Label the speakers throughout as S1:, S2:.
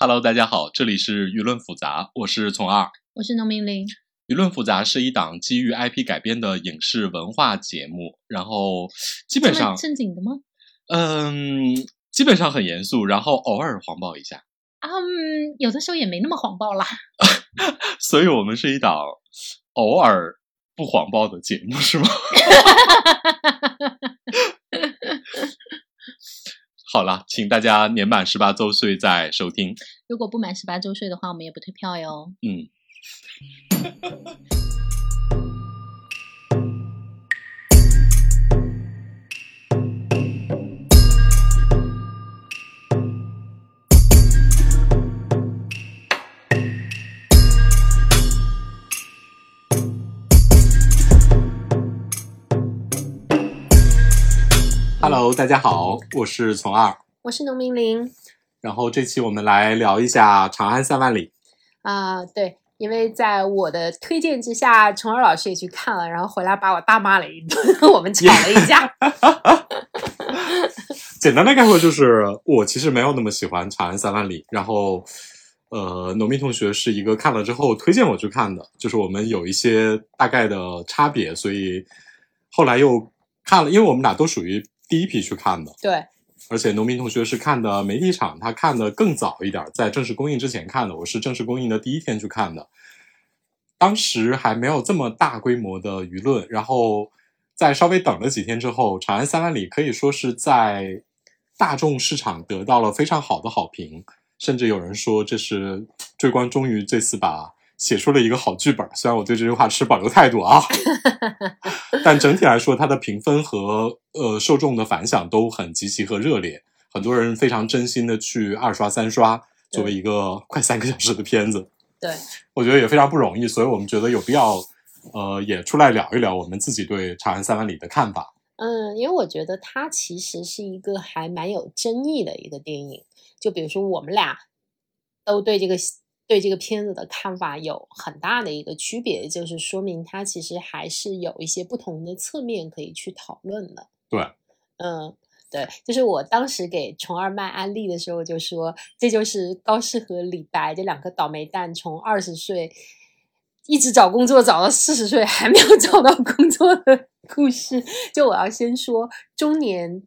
S1: Hello，大家好，这里是舆论复杂，我是从二。
S2: 我是农民林。
S1: 舆论复杂是一档基于 IP 改编的影视文化节目，然后基本上
S2: 正经的吗？
S1: 嗯，基本上很严肃，然后偶尔黄暴一下。
S2: 嗯，有的时候也没那么黄暴啦。
S1: 所以我们是一档偶尔不黄暴的节目，是吗？好了，请大家年满十八周岁再收听。
S2: 如果不满十八周岁的话，我们也不退票哟。
S1: 嗯。Hello，大家好，我是从二，
S2: 我是农民林。
S1: 然后这期我们来聊一下《长安三万里》
S2: 啊，对，因为在我的推荐之下，虫儿老师也去看了，然后回来把我大骂了一顿，我们吵了一架。
S1: 简单的概括就是，我其实没有那么喜欢《长安三万里》，然后呃，农民同学是一个看了之后推荐我去看的，就是我们有一些大概的差别，所以后来又看了，因为我们俩都属于。第一批去看的，
S2: 对，
S1: 而且农民同学是看的媒体场，他看的更早一点，在正式公映之前看的。我是正式公映的第一天去看的，当时还没有这么大规模的舆论。然后在稍微等了几天之后，《长安三万里》可以说是在大众市场得到了非常好的好评，甚至有人说这是追光终于这次把。写出了一个好剧本，虽然我对这句话持保留态度啊，但整体来说，它的评分和呃受众的反响都很积极和热烈，很多人非常真心的去二刷三刷，作为一个快三个小时的片子，
S2: 对，
S1: 我觉得也非常不容易，所以我们觉得有必要呃也出来聊一聊我们自己对《长安三万里》的看法。
S2: 嗯，因为我觉得它其实是一个还蛮有争议的一个电影，就比如说我们俩都对这个。对这个片子的看法有很大的一个区别，就是说明它其实还是有一些不同的侧面可以去讨论的。
S1: 对，
S2: 嗯，对，就是我当时给虫儿卖安利的时候就说，这就是高适和李白这两个倒霉蛋，从二十岁一直找工作找到四十岁还没有找到工作的故事。就我要先说中年。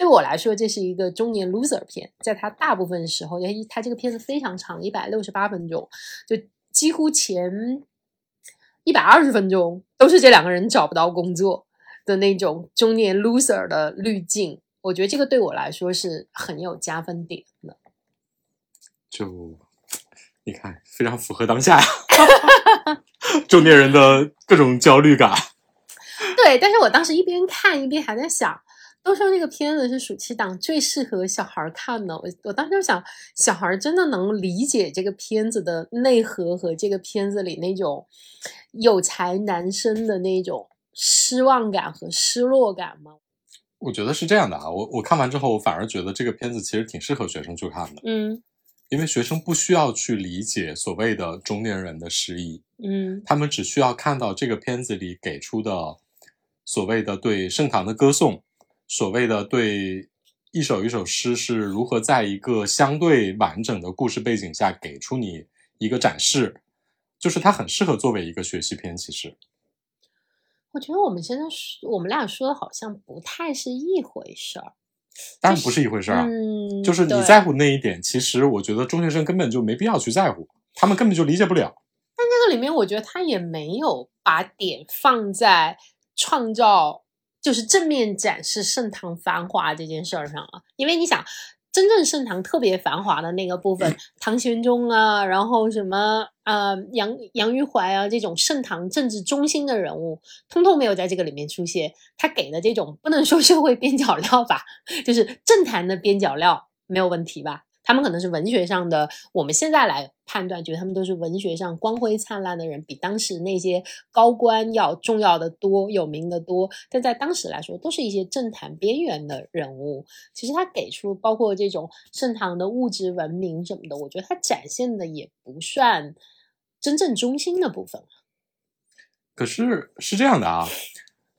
S2: 对我来说，这是一个中年 loser 片。在它大部分时候，它它这个片子非常长，一百六十八分钟，就几乎前一百二十分钟都是这两个人找不到工作的那种中年 loser 的滤镜。我觉得这个对我来说是很有加分点的。
S1: 就你看，非常符合当下呀，中年人的各种焦虑感。
S2: 对，但是我当时一边看一边还在想。都说这个片子是暑期档最适合小孩看的，我我当时就想，小孩真的能理解这个片子的内核和这个片子里那种有才男生的那种失望感和失落感吗？
S1: 我觉得是这样的啊，我我看完之后，我反而觉得这个片子其实挺适合学生去看的，
S2: 嗯，
S1: 因为学生不需要去理解所谓的中年人的失意，
S2: 嗯，
S1: 他们只需要看到这个片子里给出的所谓的对盛唐的歌颂。所谓的对一首一首诗是如何在一个相对完整的故事背景下给出你一个展示，就是它很适合作为一个学习篇。其实，
S2: 我觉得我们现在我们俩说的好像不太是一回事儿。
S1: 当然不是一回事儿啊，就是你在乎那一点，其实我觉得中学生根本就没必要去在乎，他们根本就理解不了。
S2: 但这个里面，我觉得他也没有把点放在创造。就是正面展示盛唐繁华这件事儿上了，因为你想，真正盛唐特别繁华的那个部分，唐玄宗啊，然后什么呃杨杨玉环啊这种盛唐政治中心的人物，通通没有在这个里面出现。他给的这种不能说社会边角料吧，就是政坛的边角料，没有问题吧？他们可能是文学上的，我们现在来判断，觉得他们都是文学上光辉灿烂的人，比当时那些高官要重要的多，有名的多。但在当时来说，都是一些政坛边缘的人物。其实他给出包括这种盛唐的物质文明什么的，我觉得他展现的也不算真正中心的部分。
S1: 可是是这样的啊，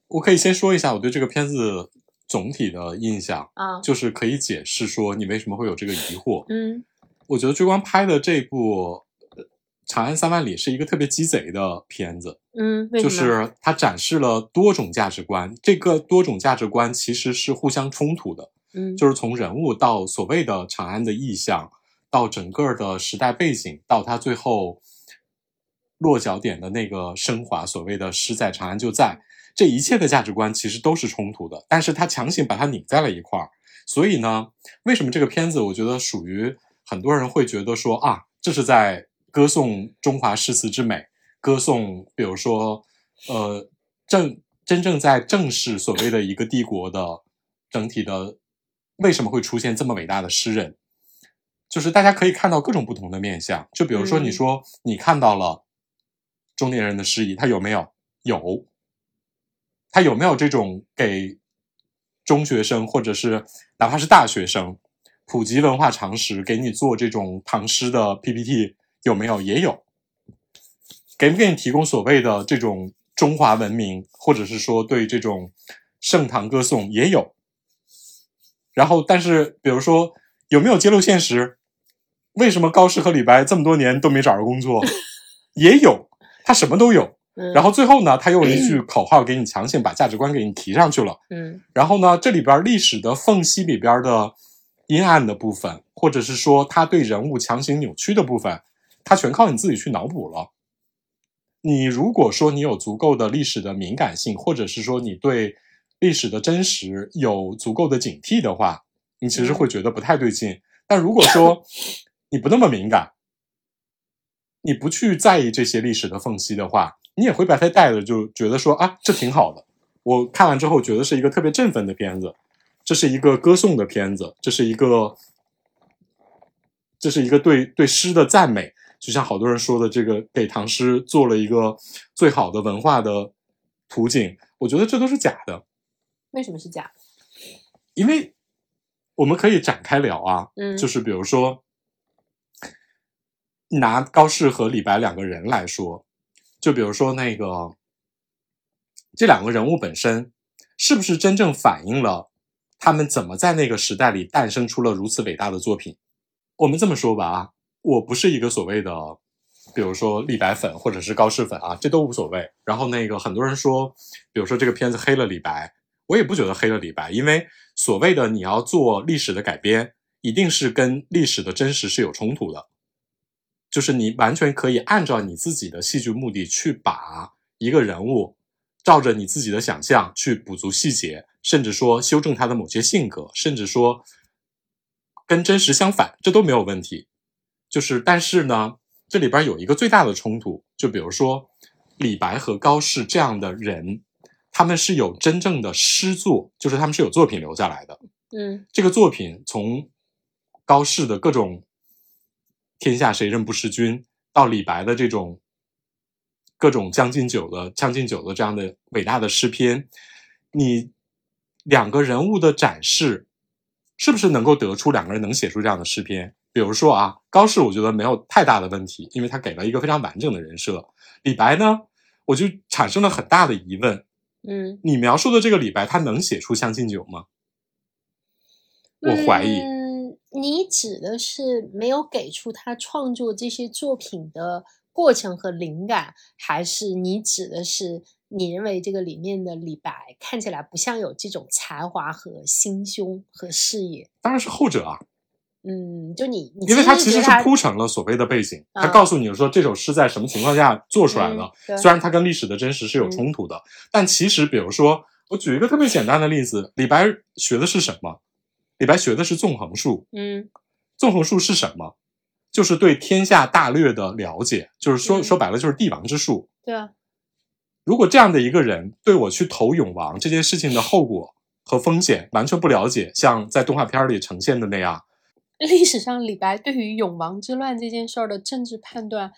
S1: 我可以先说一下我对这个片子。总体的印象
S2: 啊，
S1: 就是可以解释说你为什么会有这个疑惑。
S2: 嗯，
S1: 我觉得追光拍的这部《长安三万里》是一个特别鸡贼的片子，
S2: 嗯，
S1: 就是它展示了多种价值观，这个多种价值观其实是互相冲突的。
S2: 嗯，
S1: 就是从人物到所谓的长安的意象，到整个的时代背景，到他最后落脚点的那个升华，所谓的“诗在长安就在”，这一切的价值观其实都是冲突的，但是他强行把它拧在了一块儿。所以呢，为什么这个片子我觉得属于很多人会觉得说啊，这是在歌颂中华诗词之美，歌颂比如说呃正真正在正视所谓的一个帝国的整体的为什么会出现这么伟大的诗人？就是大家可以看到各种不同的面相。就比如说，
S2: 嗯
S1: 你说你看到了中年人的诗意，他有没有？有。他有没有这种给中学生或者是哪怕是大学生普及文化常识，给你做这种唐诗的 PPT？有没有？也有。给不给你提供所谓的这种中华文明，或者是说对这种盛唐歌颂也有。然后，但是比如说有没有揭露现实？为什么高适和李白这么多年都没找着工作？也有，他什么都有。
S2: 嗯
S1: 然后最后呢，他用一句口号给你强行把价值观给你提上去了。
S2: 嗯
S1: 然后呢，这里边历史的缝隙里边的阴暗的部分，或者是说他对人物强行扭曲的部分，他全靠你自己去脑补了。你如果说你有足够的历史的敏感性，或者是说你对历史的真实有足够的警惕的话，你其实会觉得不太对劲。但如果说你不那么敏感，你不去在意这些历史的缝隙的话，你也会把它带着，就觉得说啊，这挺好的。我看完之后觉得是一个特别振奋的片子，这是一个歌颂的片子，这是一个，这是一个对对诗的赞美。就像好多人说的，这个给唐诗做了一个最好的文化的图景，我觉得这都是假的，
S2: 为什么是假的？
S1: 因为我们可以展开聊啊，
S2: 嗯
S1: 就是比如说，拿高适和李白两个人来说，就比如说那个这两个人物本身，是不是真正反映了他们怎么在那个时代里诞生出了如此伟大的作品？我们这么说吧啊，我不是一个所谓的，比如说李白粉或者是高适粉啊，这都无所谓。然后那个很多人说，比如说这个片子黑了李白，我也不觉得黑了李白，因为所谓的你要做历史的改编，一定是跟历史的真实是有冲突的。就是你完全可以按照你自己的戏剧目的去把一个人物，照着你自己的想象去补足细节，甚至说修正他的某些性格，甚至说跟真实相反，这都没有问题。就是，但是呢，这里边有一个最大的冲突，就比如说李白和高适这样的人，他们是有真正的诗作，就是他们是有作品留下来的。
S2: 嗯
S1: 这个作品从高适的各种“天下谁人不识君”到李白的这种各种《将进酒》的《将进酒》的这样的伟大的诗篇，你两个人物的展示，是不是能够得出两个人能写出这样的诗篇？比如说啊，高适我觉得没有太大的问题，因为他给了一个非常完整的人设。李白呢，我就产生了很大的疑问：
S2: 嗯，
S1: 你描述的这个李白，他能写出《将进酒》吗？我怀疑。
S2: 嗯，你指的是没有给出他创作这些作品的过程和灵感，还是你指的是你认为这个里面的李白看起来不像有这种才华和心胸和视野？
S1: 当然是后者啊。
S2: 嗯，就你，你
S1: 因为他其实是铺成了所谓的背景，他
S2: 嗯
S1: 告诉你说这首诗在什么情况下做出来的
S2: 嗯。
S1: 虽然它跟历史的真实是有冲突的，但其实比如说，我举一个特别简单的例子，李白学的是什么？李白学的是纵横术。
S2: 嗯
S1: 纵横术是什么？就是对天下大略的了解，就是说
S2: 嗯
S1: 说白了就是帝王之术。
S2: 对啊，
S1: 如果这样的一个人对我去投永王这件事情的后果和风险完全不了解，像在动画片里呈现的那样，
S2: 历史上李白对于永王之乱这件事儿的政治判断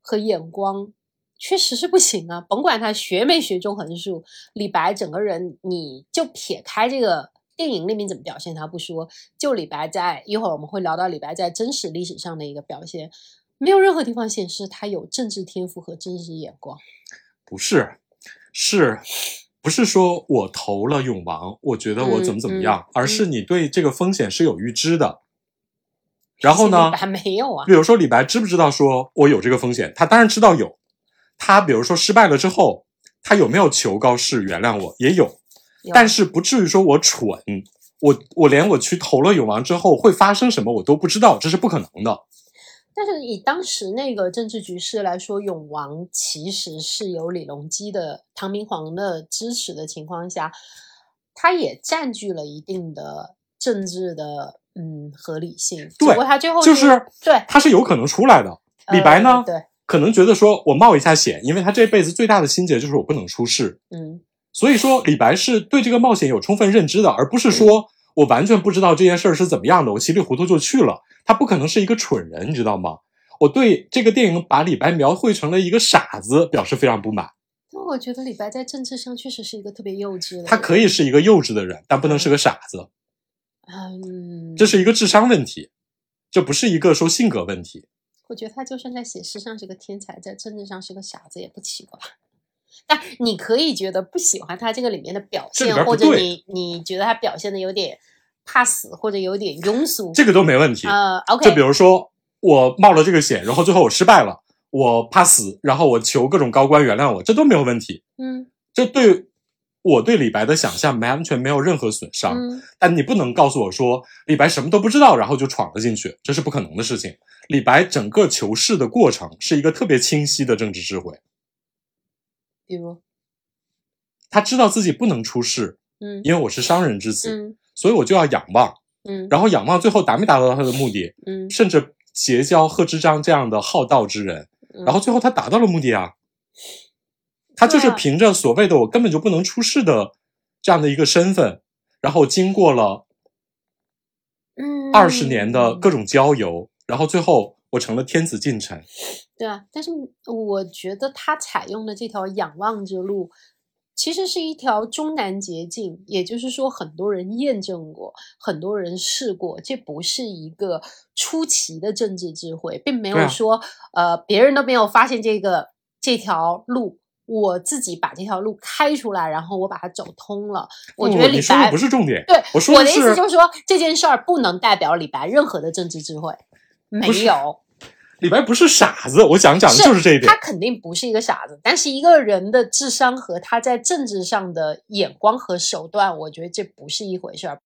S2: 和眼光，确实是不行啊！甭管他学没学纵横术，李白整个人，你就撇开这个电影里面怎么表现他不说，就李白在一会儿我们会聊到李白在真实历史上的一个表现，没有任何地方显示他有政治天赋和政治眼光。
S1: 不是，是不是说我投了永王，我觉得我怎么怎么样，
S2: 嗯嗯
S1: 而是你对这个风险是有预知的。然后呢
S2: 还没有啊
S1: 比。如说李白知不知道说我有这个风险？他当然知道有。他比如说失败了之后，他有没有求高士原谅我？也有，
S2: 有
S1: 但是不至于说我蠢，我我连我去投了永王之后会发生什么我都不知道，这是不可能的。
S2: 但是以当时那个政治局势来说，永王其实是有李隆基的唐明皇的支持的情况下，他也占据了一定的政治的嗯合理性。
S1: 对
S2: 不过他最后
S1: 就是
S2: 对
S1: 他是有可能出来的。李白呢
S2: 呃，对，
S1: 可能觉得说我冒一下险，因为他这辈子最大的心结就是我不能出事，
S2: 嗯
S1: 所以说李白是对这个冒险有充分认知的，而不是说我完全不知道这件事儿是怎么样的，我稀里糊涂就去了。他不可能是一个蠢人，你知道吗？我对这个电影把李白描绘成了一个傻子表示非常不满。
S2: 但我觉得李白在政治上确实是一个特别幼稚的。
S1: 他可以是一个幼稚的人，但不能是个傻子，
S2: 嗯，
S1: 这是一个智商问题，这不是一个说性格问题。
S2: 我觉得他就算在写诗上是个天才，在政治上是个傻子也不奇怪。但你可以觉得不喜欢他这个里面的表现，或者你你觉得他表现的有点怕死，或者有点庸俗。
S1: 这个都没问题。
S2: 呃
S1: 就
S2: ，OK，就
S1: 比如说我冒了这个险，然后最后我失败了，我怕死，然后我求各种高官原谅我，这都没有问题。
S2: 嗯
S1: 这对我对李白的想象完全没有任何损伤。
S2: 嗯，
S1: 但你不能告诉我说李白什么都不知道，然后就闯了进去，这是不可能的事情。李白整个求是的过程是一个特别清晰的政治智慧，
S2: 比如，
S1: 他知道自己不能出事，
S2: 嗯
S1: 因为我是商人之子，
S2: 嗯
S1: 所以我就要仰望，
S2: 嗯
S1: 然后仰望最后达没达到他的目的，
S2: 嗯，
S1: 甚至结交贺知章这样的好道之人，
S2: 嗯
S1: 然后最后他达到了目的啊。他就是凭着所谓的我根本就不能出事的这样的一个身份，然后经过了
S2: 嗯
S1: 二十年的各种交游，然后最后我成了天子近臣。
S2: 对啊，但是我觉得他采用的这条仰望之路，其实是一条中南捷径，也就是说，很多人验证过，很多人试过，这不是一个出奇的政治智慧，并没有说、呃别人都没有发现这个这条路。我自己把这条路开出来，然后我把它走通了。我觉得李白
S1: 不是重点，
S2: 对我的意
S1: 我说的意
S2: 思就是说，这件事儿不能代表李白任何的政治智慧，没有。
S1: 李白不是傻子，我想讲的就是这一点
S2: 他。肯定不是一个傻子，但是一个人的智商和他在政治上的眼光和手段，我觉得这不是一回事儿。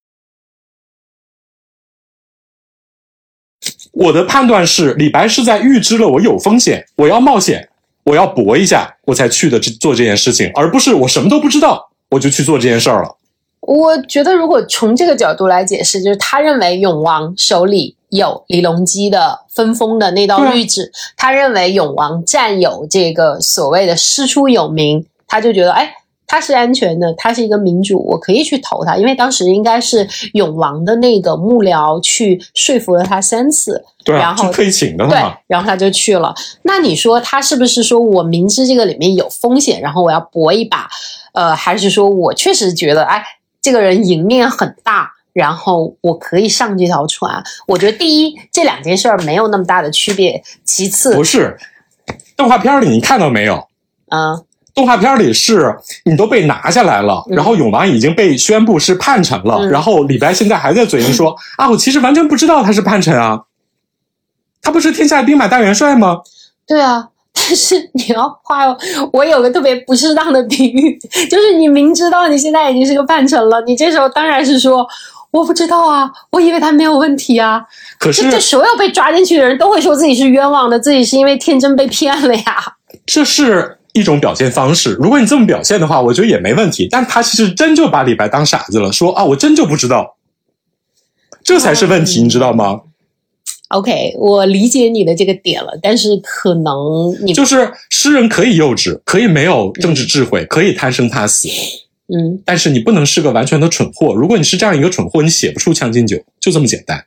S1: 我的判断是，李白是在预知了我有风险，我要冒险，我要搏一下，我才去的这做这件事情，而不是我什么都不知道我就去做这件事儿了。
S2: 我觉得，如果从这个角度来解释，就是他认为永王手里有李隆基的分封的那道谕旨，他认为永王占有这个所谓的师出有名，他就觉得，哎，他是安全的，他是一个民主，我可以去投他，因为当时应该是永王的那个幕僚去说服了他三次，
S1: 对啊，
S2: 然后
S1: 是可以请的
S2: 对。，然后他就去了。那你说他是不是说我明知这个里面有风险，然后我要搏一把？呃，还是说我确实觉得，哎，这个人赢面很大，然后我可以上这条船？我觉得第一，这两件事儿没有那么大的区别。其次，
S1: 不是，动画片里你看到没有？
S2: 嗯
S1: 动画片里是你都被拿下来了，
S2: 嗯
S1: 然后永王已经被宣布是叛臣了，
S2: 嗯
S1: 然后李白现在还在嘴硬说 啊，我其实完全不知道他是叛臣啊，他不是天下兵马大元帅吗？
S2: 对啊。但是你要画，我有个特别不适当的比喻，就是你明知道你现在已经是个叛臣了，你这时候当然是说我不知道啊，我以为他没有问题啊，
S1: 可是
S2: 这这所有被抓进去的人都会说自己是冤枉的，自己是因为天真被骗了呀。
S1: 这是一种表现方式。如果你这么表现的话，我觉得也没问题。但他其实真就把李白当傻子了，说啊，我真就不知道，这才是问题，
S2: 嗯
S1: 你知道吗
S2: ？OK，我理解你的这个点了，但是可能你
S1: 就是诗人可以幼稚，可以没有政治智慧，可以贪生怕死，
S2: 嗯，
S1: 但是你不能是个完全的蠢货。如果你是这样一个蠢货，你写不出《将进酒》，就这么简单。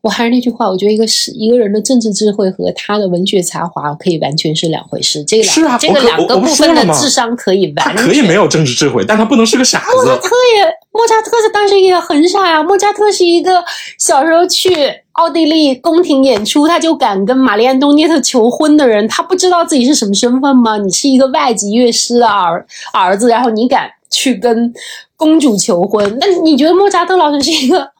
S2: 我还是那句话，我觉得一个是一个人的政治智慧和他的文学才华可以完全是两回事。这个两
S1: 是啊
S2: 这个两个部分的智商可以
S1: 他
S2: 完全。
S1: 可以没有政治智慧，但他不能是个傻子。
S2: 莫扎特也，莫扎特是当时也很傻呀。莫扎特是一个小时候去奥地利宫廷演出，他就敢跟玛丽安东涅特求婚的人，他不知道自己是什么身份吗？你是一个外籍乐师的儿儿子，然后你敢去跟公主求婚？那你觉得莫扎特老师是一个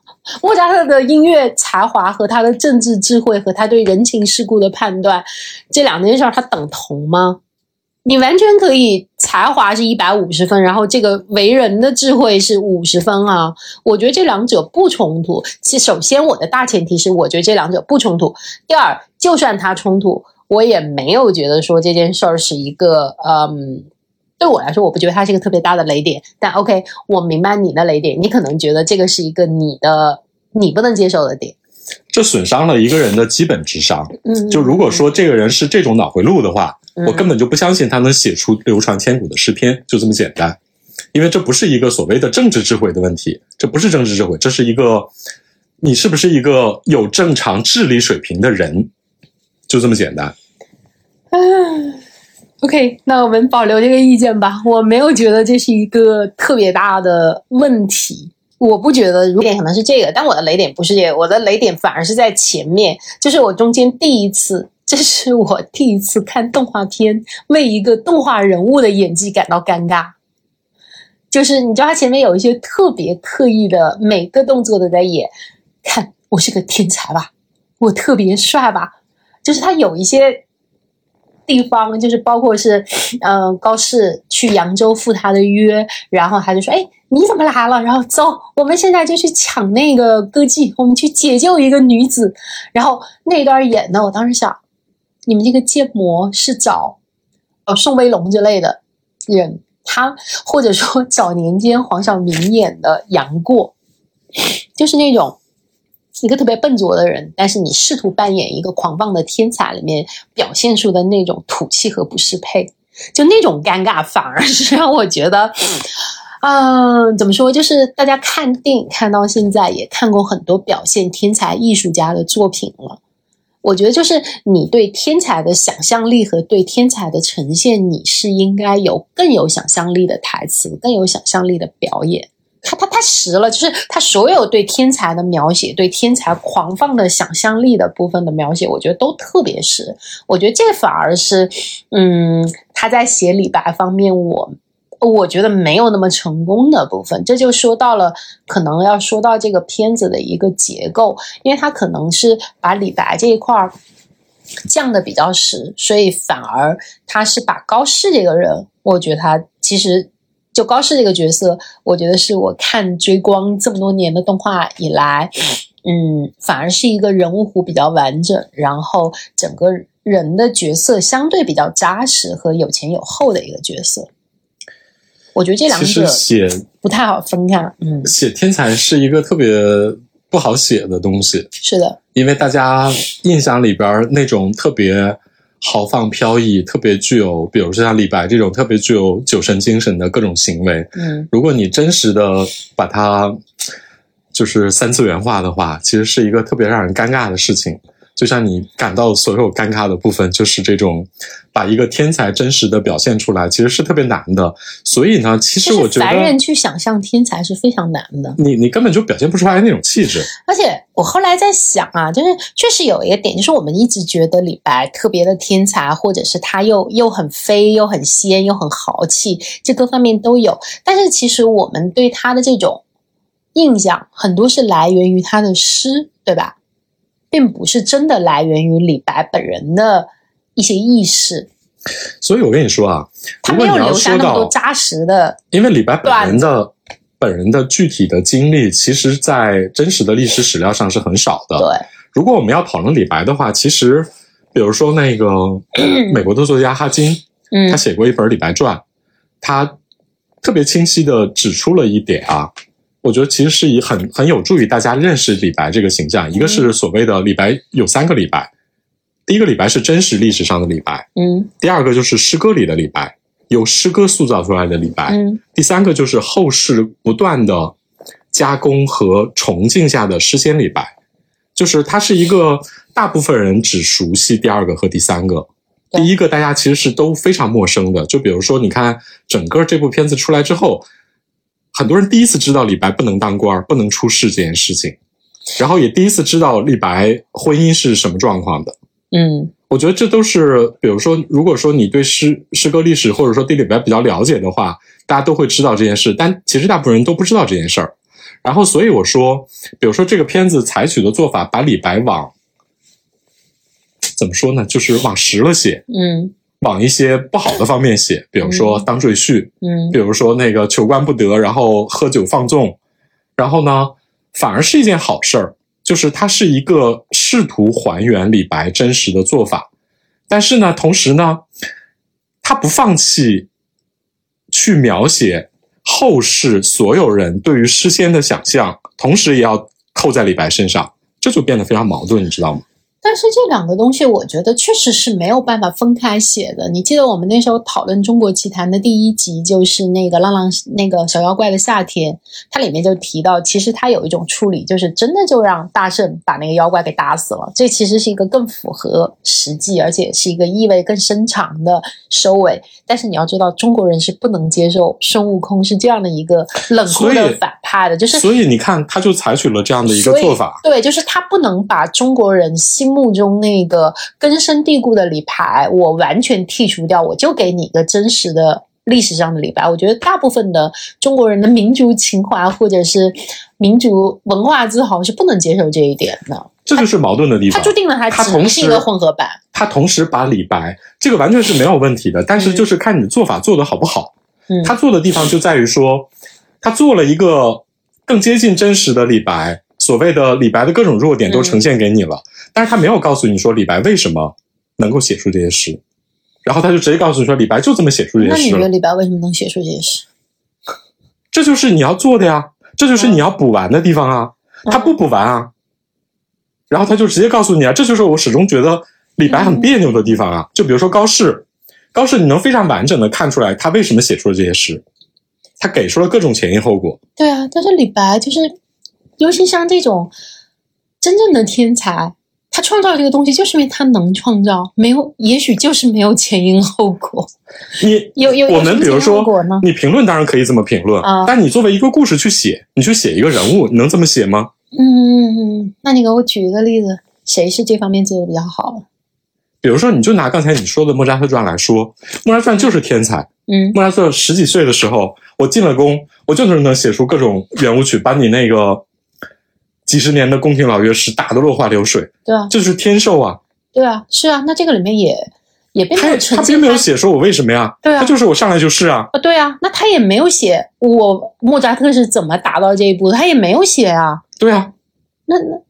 S2: 莫扎特的音乐才华和他的政治智慧和他对人情世故的判断，这两件事儿他等同吗？你完全可以才华是一百五十分，然后这个为人的智慧是五十分啊！我觉得这两者不冲突。其首先，我的大前提是我觉得这两者不冲突。第二，就算它冲突，我也没有觉得说这件事儿是一个嗯，对我来说，我不觉得它是一个特别大的雷点。但 OK，我明白你的雷点，你可能觉得这个是一个你的你不能接受的点。
S1: 这损伤了一个人的基本智商。
S2: 嗯，
S1: 就如果说这个人是这种脑回路的话，我根本就不相信他能写出流传千古的诗篇，就这么简单。因为这不是一个所谓的政治智慧的问题，这不是政治智慧，这是一个你是不是一个有正常智力水平的人，就这么简单。
S2: 嗯，OK，那我们保留这个意见吧。我没有觉得这是一个特别大的问题。我不觉得雷点可能是这个，但我的雷点不是这个，我的雷点反而是在前面，就是我中间第一次，这是我第一次看动画片，为一个动画人物的演技感到尴尬。就是你知道他前面有一些特别刻意的，每个动作都在演，看我是个天才吧，我特别帅吧，就是他有一些。地方就是包括是，嗯，高适去扬州赴他的约，然后他就说：“哎，你怎么来了？然后走，我们现在就去抢那个歌妓，我们去解救一个女子。”然后那段演的，我当时想，你们这个建模是找，呃，宋威龙之类的人，他或者说早年间黄晓明演的杨过，就是那种。一个特别笨拙的人，但是你试图扮演一个狂放的天才，里面表现出的那种土气和不适配，就那种尴尬，反而是让我觉得，嗯，怎么说？就是大家看电影看到现在，也看过很多表现天才艺术家的作品了。我觉得，就是你对天才的想象力和对天才的呈现，你是应该有更有想象力的台词，更有想象力的表演。他他太实了，就是他所有对天才的描写，对天才狂放的想象力的部分的描写，我觉得都特别实。我觉得这反而是，嗯，他在写李白方面，我我觉得没有那么成功的部分。这就说到了，可能要说到这个片子的一个结构，因为他可能是把李白这一块儿降的比较实，所以反而他是把高适这个人，我觉得他其实。就高适这个角色，我觉得是我看追光这么多年的动画以来，嗯，反而是一个人物弧比较完整，然后整个人的角色相对比较扎实和有前有后的一个角色。我觉得这两者
S1: 写
S2: 不太好分开。嗯，
S1: 写天才是一个特别不好写的东西。
S2: 是的，
S1: 因为大家印象里边那种特别。豪放飘逸，特别具有，比如说像李白这种特别具有酒神精神的各种行为。
S2: 嗯，
S1: 如果你真实的把它就是三次元化的话，其实是一个特别让人尴尬的事情。就像你感到所有尴尬的部分，就是这种把一个天才真实的表现出来，其实是特别难的。所以呢，其实我觉得
S2: 凡人去想象天才是非常难的。
S1: 你你根本就表现不出来那种气质。
S2: 而且我后来在想啊，就是确实有一个点，就是我们一直觉得李白特别的天才，或者是他又又很飞，又很仙，又很豪气，这各方面都有。但是其实我们对他的这种印象，很多是来源于他的诗，对吧？并不是真的来源于李白本人的一些意识，
S1: 所以我跟你说啊，
S2: 他没有留下那么多扎实的。
S1: 因为李白本人的本人的具体的经历，其实，在真实的历史史料上是很少的。
S2: 对，
S1: 如果我们要讨论李白的话，其实，比如说那个 美国的作家哈金，
S2: 嗯，
S1: 他写过一本《李白传》，他特别清晰的指出了一点啊。我觉得其实是以很很有助于大家认识李白这个形象。一个是所谓的李白有三个李白，第一个李白是真实历史上的李白，
S2: 嗯，
S1: 第二个就是诗歌里的李白，由诗歌塑造出来的李白，
S2: 嗯，
S1: 第三个就是后世不断的加工和崇敬下的诗仙李白，就是他是一个大部分人只熟悉第二个和第三个，第一个大家其实是都非常陌生的。就比如说，你看整个这部片子出来之后。很多人第一次知道李白不能当官不能出仕这件事情，然后也第一次知道李白婚姻是什么状况的。
S2: 嗯，
S1: 我觉得这都是，比如说，如果说你对诗诗歌历史或者说对李白比较了解的话，大家都会知道这件事。但其实大部分人都不知道这件事儿。然后，所以我说，比如说这个片子采取的做法，把李白往怎么说呢？就是往实了写，
S2: 嗯
S1: 往一些不好的方面写，比如说
S2: 嗯。
S1: 当赘婿，
S2: 嗯。
S1: 比如说那个求官不得，然后喝酒放纵，然后呢，反而是一件好事儿，就是它是一个试图还原李白真实的做法，但是呢，同时呢，他不放弃去描写后世所有人对于诗仙的想象，同时也要扣在李白身上，这就变得非常矛盾，你知道吗？
S2: 但是这两个东西，我觉得确实是没有办法分开写的。你记得我们那时候讨论《中国奇谭》的第一集，就是那个浪浪那个小妖怪的夏天，它里面就提到，其实它有一种处理，就是真的就让大圣把那个妖怪给打死了。这其实是一个更符合实际，而且是一个意味更深长的收尾。但是你要知道，中国人是不能接受孙悟空是这样的一个冷酷的反派的，就是
S1: 所以你看，他就采取了这样的一个做法。
S2: 对，就是他不能把中国人心目中那个根深蒂固的李白，我完全剔除掉，我就给你一个真实的历史上的李白。我觉得大部分的中国人的民族情怀或者是民族文化自豪是不能接受这一点的，
S1: 这就是矛盾的地方。
S2: 他注定了他
S1: 他同
S2: 只是一个混合版。
S1: 他同时把李白这个完全是没有问题的，但是就是看你做法做得好不好。
S2: 嗯，
S1: 他做的地方就在于说，他做了一个更接近真实的李白，所谓的李白的各种弱点都呈现给你了，但是他没有告诉你说李白为什么能够写出这些诗，然后他就直接告诉你说李白就这么写出这些诗
S2: 那你觉得李白为什么能写出这些诗？
S1: 这就是你要做的呀，这就是你要补完的地方啊，
S2: 嗯
S1: 他不补完啊，然后他就直接告诉你啊，这就是我始终觉得李白很别扭的地方啊。就比如说高适，高适你能非常完整的看出来他为什么写出了这些诗，他给出了各种前因后果。
S2: 对啊，但是李白就是，尤其像这种真正的天才，他创造这个东西，就是因为他能创造，没有，也许就是没有前因后果。
S1: 你
S2: 有有
S1: 我们比如说，你评论当然可以这么评论，
S2: 啊
S1: 但你作为一个故事去写，你去写一个人物，你能这么写吗？
S2: 嗯，那你给我举一个例子，谁是这方面做的比较好的？
S1: 比如说，你就拿刚才你说的莫扎特传来说，莫扎特传就是天才。
S2: 嗯
S1: 莫扎特十几岁的时候，我进了宫，我就是能写出各种圆舞曲，把你那个几十年的宫廷老乐师打得落花流水，
S2: 对啊，
S1: 这就是天授啊！
S2: 对啊，是啊，那这个里面也也并没有
S1: 他并没有写说我为什么呀，
S2: 对啊。
S1: 他就是我上来就是啊，
S2: 啊，对啊，那他也没有写我莫扎特是怎么达到这一步的，他也没有写啊。
S1: 对啊，
S2: 那那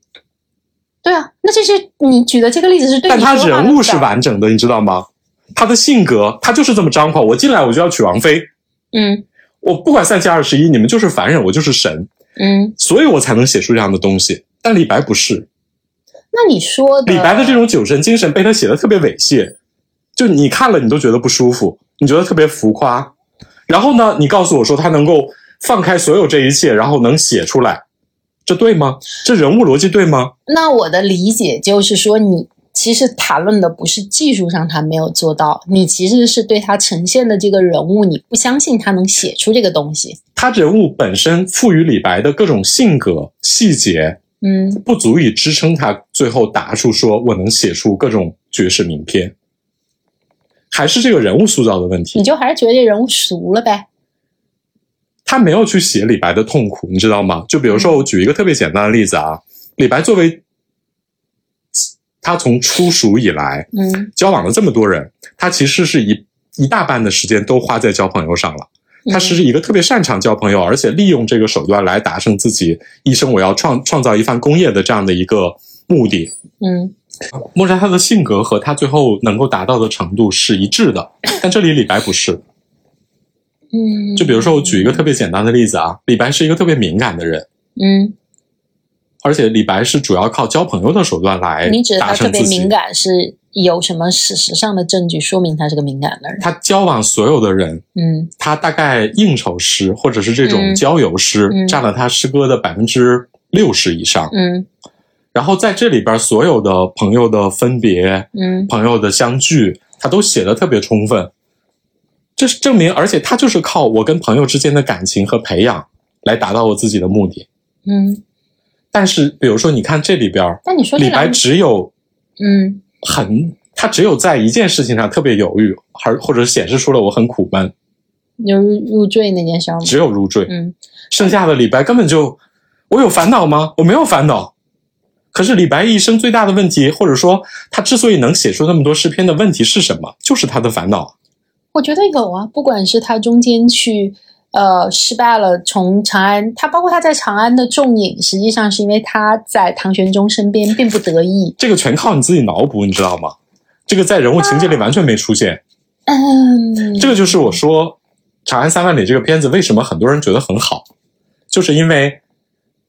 S2: 对啊，那这是你举的这个例子是对
S1: 但他人物是完整的，你知道吗？他的性格，他就是这么张狂。我进来我就要娶王妃，
S2: 嗯。
S1: 我不管三七二十一，你们就是凡人，我就是神，
S2: 嗯，
S1: 所以我才能写出这样的东西。但李白不是，
S2: 那你说的
S1: 李白的这种酒神精神被他写的特别猥亵，就你看了你都觉得不舒服，你觉得特别浮夸。然后呢，你告诉我说他能够放开所有这一切，然后能写出来，这对吗？这人物逻辑对吗？
S2: 那我的理解就是说，你其实谈论的不是技术上他没有做到，你其实是对他呈现的这个人物，你不相信他能写出这个东西。
S1: 他人物本身赋予李白的各种性格细节，
S2: 嗯
S1: 不足以支撑他最后答出说我能写出各种绝世名篇，还是这个人物塑造的问题
S2: 你。就还是觉得这人物俗了呗？
S1: 他没有去写李白的痛苦，你知道吗？就比如说，我举一个特别简单的例子啊，李白作为他从出蜀以来
S2: 嗯
S1: 交往了这么多人，他其实是一一大半的时间都花在交朋友上了。他是一个特别擅长交朋友，而且利用这个手段来达成自己一生我要创创造一番功业的这样的一个目的。
S2: 嗯
S1: 莫扎特的性格和他最后能够达到的程度是一致的，但这里李白不是。
S2: 嗯，
S1: 就比如说，我举一个特别简单的例子啊，李白是一个特别敏感的人，
S2: 嗯，
S1: 而且李白是主要靠交朋友的手段来
S2: 你指的他特
S1: 达成自己。
S2: 别敏感，是有什么史实上的证据说明他是个敏感的人？
S1: 他交往所有的人，
S2: 嗯
S1: 他大概应酬诗或者是这种
S2: 嗯
S1: 交友诗，
S2: 嗯
S1: 占了他诗歌的百分之六十以上。
S2: 嗯
S1: 然后在这里边，所有的朋友的分别、
S2: 嗯
S1: 朋友的相聚，他都写的特别充分。这是证明，而且他就是靠我跟朋友之间的感情和培养来达到我自己的目的。
S2: 嗯。
S1: 但是，比如说，你看这里边，
S2: 那你说
S1: 李白只有
S2: 嗯
S1: 很，他只有在一件事情上特别犹豫，还或者显示出了我很苦闷，
S2: 就入入赘那件事儿吗？
S1: 只有入赘，
S2: 嗯
S1: 剩下的李白根本就我有烦恼吗？我没有烦恼。可是李白一生最大的问题，或者说他之所以能写出那么多诗篇的问题是什么？就是他的烦恼。
S2: 我觉得有啊，不管是他中间去呃失败了，从长安，他包括他在长安的重影，实际上是因为他在唐玄宗身边并不得意。
S1: 这个全靠你自己脑补，你知道吗？这个在人物情节里完全没出现。
S2: 嗯，
S1: 这个就是我说《长安三万里》这个片子为什么很多人觉得很好，就是因为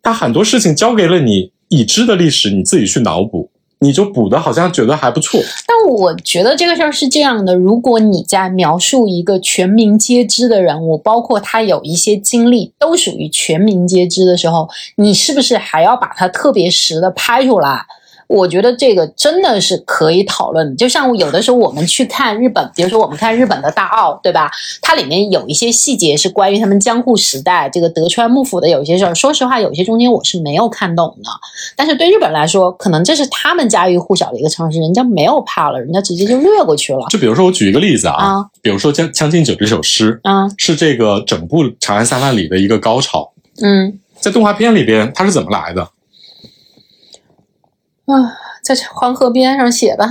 S1: 他很多事情交给了你已知的历史，你自己去脑补，你就补的好像觉得还不错。
S2: 但我觉得这个事儿是这样的：如果你在描述一个全民皆知的人物，包括他有一些经历都属于全民皆知的时候，你是不是还要把它特别实的拍出来？我觉得这个真的是可以讨论的。就像有的时候我们去看日本，比如说我们看日本的大奥，对吧？它里面有一些细节是关于他们江户时代这个德川幕府的有些事儿。说实话，有些中间我是没有看懂的。但是对日本来说，可能这是他们家喻户晓的一个常识，人家没有怕了，人家直接就略过去了。
S1: 就比如说，我举一个例子啊，
S2: 啊
S1: 比如说《将将进酒》这首诗，
S2: 啊，
S1: 是这个整部《长安三万里》的一个高潮。
S2: 嗯
S1: 在动画片里边，它是怎么来的？
S2: 啊，在黄河边上写吧，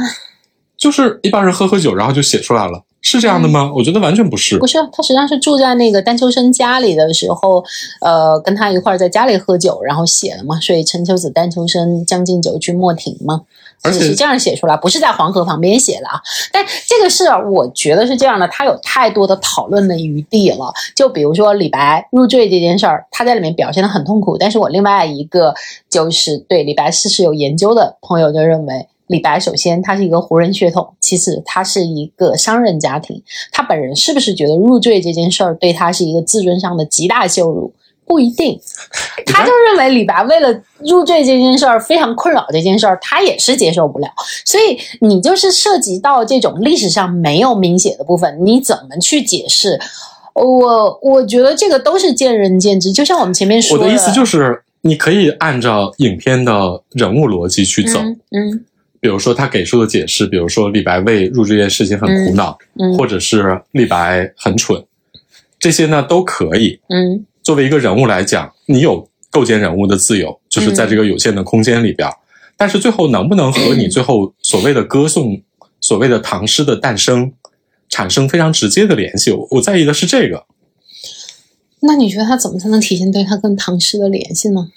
S1: 就是一帮人喝喝酒，然后就写出来了，是这样的吗？我觉得完全不是
S2: 不。是他实际上是住在那个丹丘生家里的时候，呃，跟他一块儿在家里喝酒，然后写的嘛。所以陈秋子、丹丘生、将进酒去莫停嘛，
S1: 而且
S2: 是是这样写出来，不是在黄河旁边写的啊。但这个事儿，我觉得是这样的，他有太多的讨论的余地了。就比如说李白入赘这件事儿，他在里面表现的很痛苦，但是我另外一个就是对李白事实有研究的朋友就认为。李白首先他是一个胡人血统，其次他是一个商人家庭，他本人是不是觉得入赘这件事儿对他是一个自尊上的极大羞辱？不一定，他就认为李白为了入赘这件事儿非常困扰这件事儿，他也是接受不了。所以你就是涉及到这种历史上没有明写的部分，你怎么去解释？我我觉得这个都是见仁见智。就像我们前面说
S1: 我的意思就是，你可以按照影片的人物逻辑去走。
S2: 嗯嗯
S1: 比如说他给出的解释，比如说李白为入这件事情很苦恼，
S2: 嗯
S1: 或者是李白很蠢，这些呢都可以。
S2: 嗯
S1: 作为一个人物来讲，你有构建人物的自由，就是在这个有限的空间里边。但是最后能不能和你最后所谓的歌颂、所谓的唐诗的诞生产生非常直接的联系？我我在意的是这个，
S2: 那你觉得他怎么才能体现对他跟唐诗的联系呢？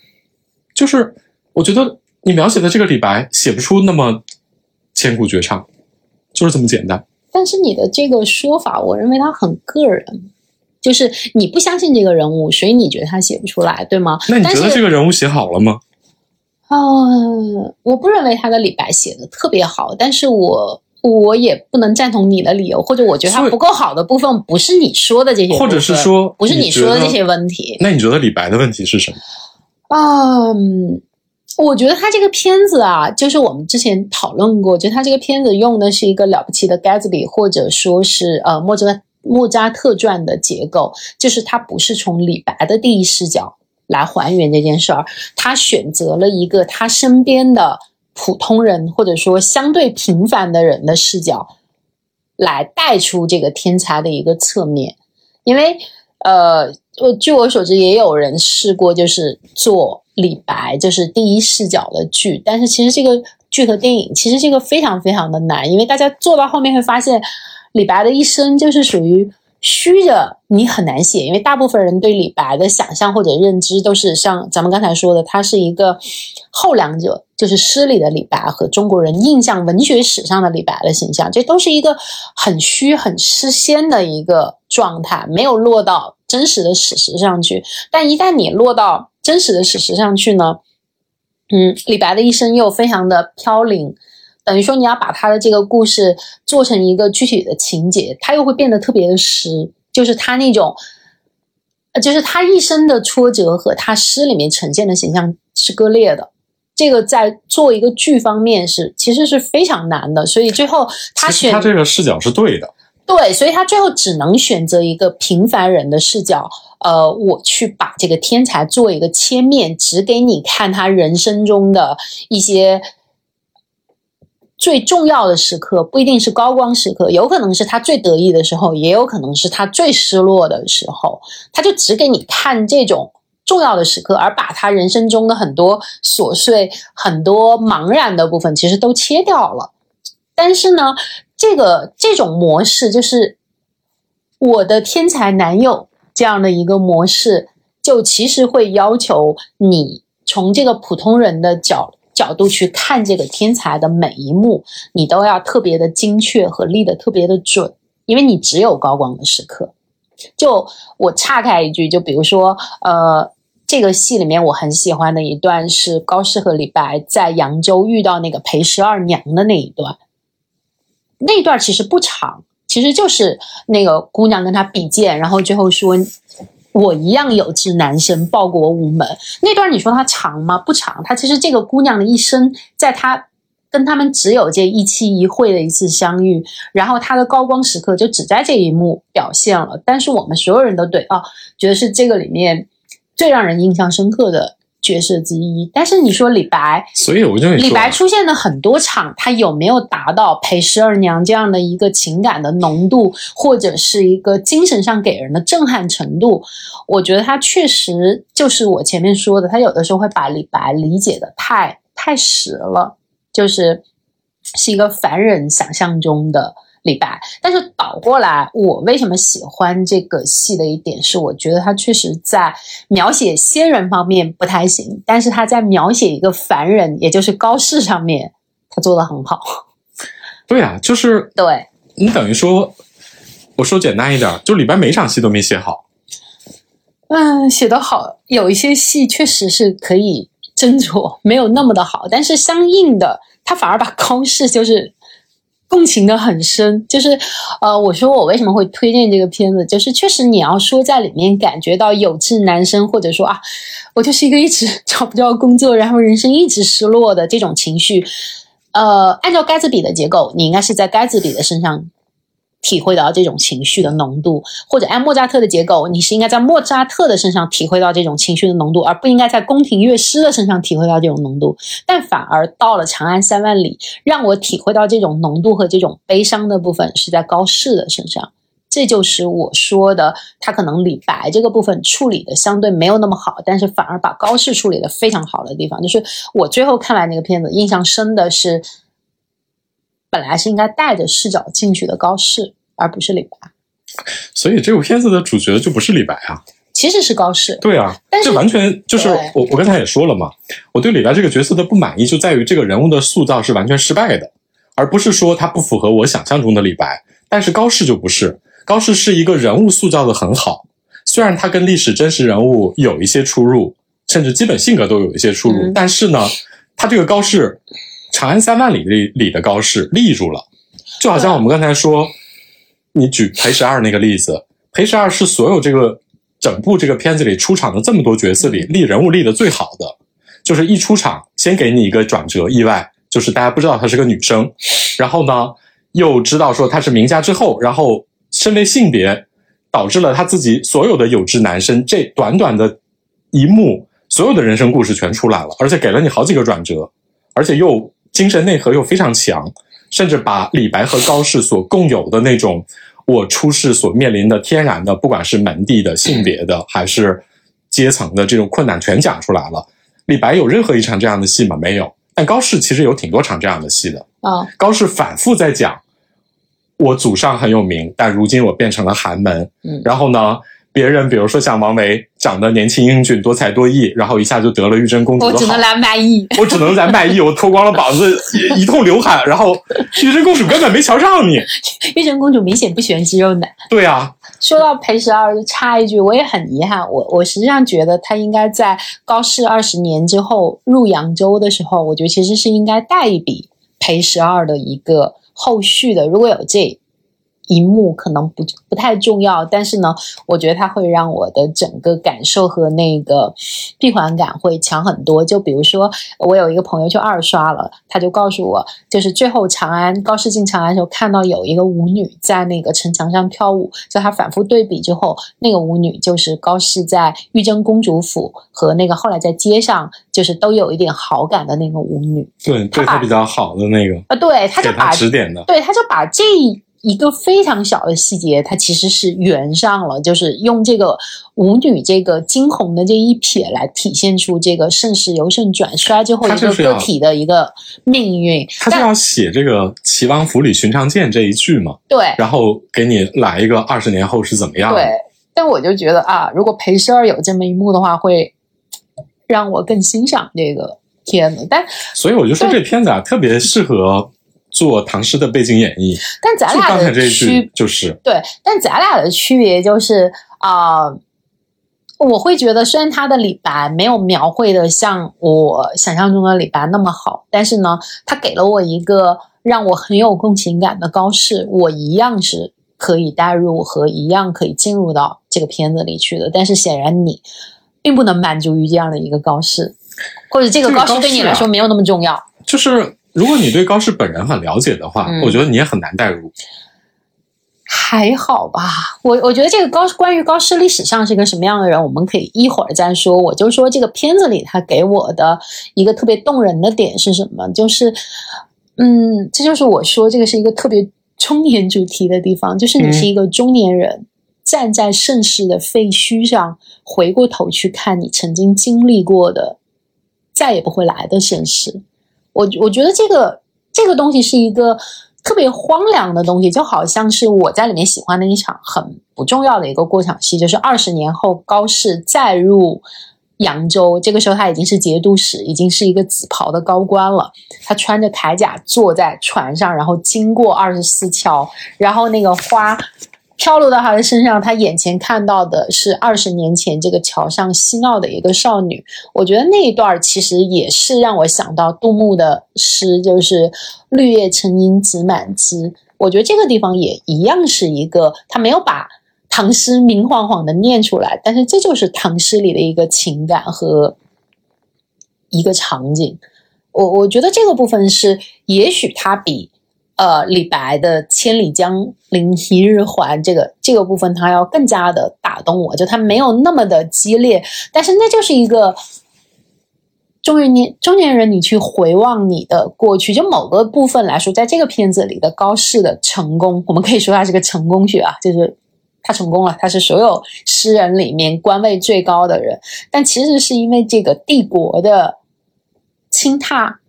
S1: 就是我觉得你描写的这个李白写不出那么千古绝唱，就是这么简单。
S2: 但是你的这个说法，我认为他很个人，就是你不相信这个人物，所以你觉得他写不出来，对吗？
S1: 那你觉得这个人物写好了吗？
S2: 啊、我不认为他的李白写的特别好，但是我我也不能赞同你的理由，或者我觉得他不够好的部分不是你说的这些，
S1: 或者是说
S2: 不是你说的这些问题。
S1: 那你觉得李白的问题是什么？
S2: 嗯，我觉得他这个片子啊，就是我们之前讨论过，就他这个片子用的是一个了不起的 Gatsby，或者说是呃莫扎莫扎特传的结构，就是他不是从李白的第一视角来还原这件事儿，他选择了一个他身边的普通人或者说相对平凡的人的视角来带出这个天才的一个侧面，因为呃，我据我所知，也有人试过，就是做李白，就是第一视角的剧，但是其实这个剧和电影，其实这个非常非常的难，因为大家做到后面会发现，李白的一生就是属于虚的，你很难写，因为大部分人对李白的想象或者认知都是像咱们刚才说的，他是一个后两者，就是诗里的李白和中国人印象文学史上的李白的形象，这都是一个很虚、很诗仙的一个状态，没有落到真实的史实上去。但一旦你落到真实的史实上去呢，嗯，李白的一生又非常的飘零，等于说你要把他的这个故事做成一个具体的情节，他又会变得特别的实，就是他那种，呃就是他一生的挫折和他诗里面呈现的形象是割裂的。这个在做一个剧方面是其实是非常难的，所以最后他选
S1: 他这个视角是对的，
S2: 对，所以他最后只能选择一个平凡人的视角，呃，我去把这个天才做一个切面，只给你看他人生中的一些最重要的时刻，不一定是高光时刻，有可能是他最得意的时候，也有可能是他最失落的时候，他就只给你看这种重要的时刻，而把他人生中的很多琐碎、很多茫然的部分，其实都切掉了。但是呢，这个这种模式，就是我的天才男友这样的一个模式，就其实会要求你从这个普通人的角角度去看这个天才的每一幕，你都要特别的精确和立得特别的准，因为你只有高光的时刻。就我岔开一句，就比如说，呃，这个戏里面我很喜欢的一段是高适和李白在扬州遇到那个裴十二娘的那一段。那一段其实不长，其实就是那个姑娘跟他比剑，然后最后说：“我一样有志男生，报国无门。”那段你说它长吗？不长。它其实这个姑娘的一生，在她跟他们只有这一期一会的一次相遇，然后她的高光时刻就只在这一幕表现了。但是我们所有人都对啊，觉得是这个里面最让人印象深刻的。角色之一，但是你说李白，
S1: 所以我就
S2: 李白出现的很多场，他有没有达到裴十二娘这样的一个情感的浓度，或者是一个精神上给人的震撼程度？我觉得他确实就是我前面说的，他有的时候会把李白理解的太太实了，就是是一个凡人想象中的。李白，但是倒过来，我为什么喜欢这个戏的一点是，我觉得他确实在描写仙人方面不太行，但是他在描写一个凡人，也就是高适上面，他做的很好。
S1: 对啊，就是
S2: 对
S1: 你等于说，我说简单一点，就李白每场戏都没写好。
S2: 嗯，写的好，有一些戏确实是可以斟酌，没有那么的好，但是相应的，他反而把高适就是。共情的很深，就是，呃，我说我为什么会推荐这个片子，就是确实你要说在里面感觉到有志男生，或者说啊，我就是一个一直找不到工作，然后人生一直失落的这种情绪，呃，按照盖茨比的结构，你应该是在盖茨比的身上。体会到这种情绪的浓度，或者按莫扎特的结构，你是应该在莫扎特的身上体会到这种情绪的浓度，而不应该在宫廷乐师的身上体会到这种浓度。但反而到了《长安三万里》，让我体会到这种浓度和这种悲伤的部分是在高适的身上。这就是我说的，他可能李白这个部分处理的相对没有那么好，但是反而把高适处理的非常好的地方。就是我最后看完那个片子，印象深的是。本来是应该带着视角进去的高适，而不是李白，
S1: 所以这部片子的主角就不是李白啊，
S2: 其实是高适。
S1: 对啊，这完全就是我我刚才也说了嘛，我对李白这个角色的不满意就在于这个人物的塑造是完全失败的，而不是说他不符合我想象中的李白。但是高适就不是，高适是一个人物塑造的很好，虽然他跟历史真实人物有一些出入，甚至基本性格都有一些出入，但是呢，他这个高适。长安三万里里里的高适立住了，就好像我们刚才说，你举裴十二那个例子，裴十二是所有这个整部这个片子里出场的这么多角色里立人物立的最好的，就是一出场先给你一个转折意外，就是大家不知道她是个女生，然后呢又知道说她是名家之后，然后身为性别导致了她自己所有的有志男生这短短的一幕，所有的人生故事全出来了，而且给了你好几个转折，而且又。精神内核又非常强，甚至把李白和高适所共有的那种我出世所面临的天然的，不管是门第的、性别的，还是阶层的这种困难，全讲出来了。李白有任何一场这样的戏吗？没有。但高适其实有挺多场这样的戏的。
S2: 啊，
S1: 高适反复在讲，我祖上很有名，但如今我变成了寒门。
S2: 嗯，
S1: 然后呢？别人比如说像王维，长得年轻英俊、多才多艺，然后一下就得了玉真公主的
S2: 好。我只能来卖艺，
S1: 我只能来卖艺，我脱光了膀子，一通流汗，然后玉真公主根本没瞧上你。
S2: 玉真公主明显不喜欢肌肉男。
S1: 对啊。
S2: 说到裴十二，就插一句，我也很遗憾，我我实际上觉得他应该在高适二十年之后入扬州的时候，我觉得其实是应该带一笔裴十二的一个后续的，如果有这。一幕可能不不太重要，但是呢，我觉得它会让我的整个感受和那个闭环感会强很多。就比如说，我有一个朋友就二刷了，他就告诉我，就是最后长安高适进长安的时候，看到有一个舞女在那个城墙上跳舞，就他反复对比之后，那个舞女就是高适在玉真公主府和那个后来在街上就是都有一点好感的那个舞女。
S1: 对，对他比较好的那个
S2: 啊，对，他就把
S1: 指点的，
S2: 对，他就把这。一个非常小的细节，它其实是圆上了，就是用这个舞女这个惊鸿的这一瞥来体现出这个盛世由盛转衰之后一个个体的一个命运。
S1: 他就要写这个“齐王府里寻常见”这一句嘛？
S2: 对。
S1: 然后给你来一个二十年后是怎么样？
S2: 对。但我就觉得啊，如果裴诗儿有这么一幕的话，会让我更欣赏这个片子。但
S1: 所以我就说这片子啊，特别适合。做唐诗的背景演绎，
S2: 但咱俩的
S1: 区就是
S2: 对，但咱俩的区别就是啊，我会觉得虽然他的李白没有描绘的像我想象中的李白那么好，但是呢，他给了我一个让我很有共情感的高适，我一样是可以带入和一样可以进入到这个片子里去的。但是显然你并不能满足于这样的一个高适，或者这个高适对你来说没有那么重要，
S1: 就是。如果你对高适本人很了解的话，我觉得你也很难代入。
S2: 还好吧，我我觉得这个高关于高适历史上是一个什么样的人，我们可以一会儿再说。我就说这个片子里他给我的一个特别动人的点是什么？就是，嗯，这就是我说这个是一个特别中年主题的地方，就是你是一个中年人，站在盛世的废墟上，回过头去看你曾经经历过的再也不会来的盛世。我我觉得这个这个东西是一个特别荒凉的东西，就好像是我在里面喜欢的一场很不重要的一个过场戏，就是二十年后高适再入扬州，这个时候他已经是节度使，已经是一个紫袍的高官了，他穿着铠甲坐在船上，然后经过二十四桥，然后那个花。飘落到他的身上，他眼前看到的是二十年前这个桥上嬉闹的一个少女。我觉得那一段其实也是让我想到杜牧的诗，就是“绿叶成荫子满枝”。我觉得这个地方也一样是一个，他没有把唐诗明晃晃的念出来，但是这就是唐诗里的一个情感和一个场景。我我觉得这个部分是，也许他比。呃，李白的“千里江陵一日还”这个这个部分，他要更加的打动我，就他没有那么的激烈，但是那就是一个中年中年人，你去回望你的过去，就某个部分来说，在这个片子里的高适的成功，我们可以说他是个成功学啊，就是他成功了，他是所有诗人里面官位最高的人，但其实是因为这个帝国的倾塌。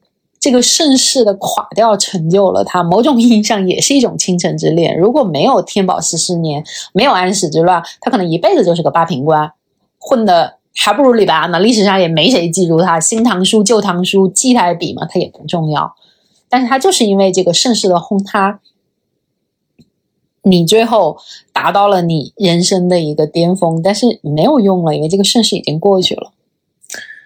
S2: 这个盛世的垮掉，成就了他。某种意义上，也是一种倾城之恋。如果没有天宝十四年，没有安史之乱，他可能一辈子就是个八品官，混的还不如李白呢。历史上也没谁记住他，《新唐书》《旧唐书》记他笔嘛，他也不重要。但是他就是因为这个盛世的轰塌，你最后达到了你人生的一个巅峰，但是没有用了，因为这个盛世已经过去了。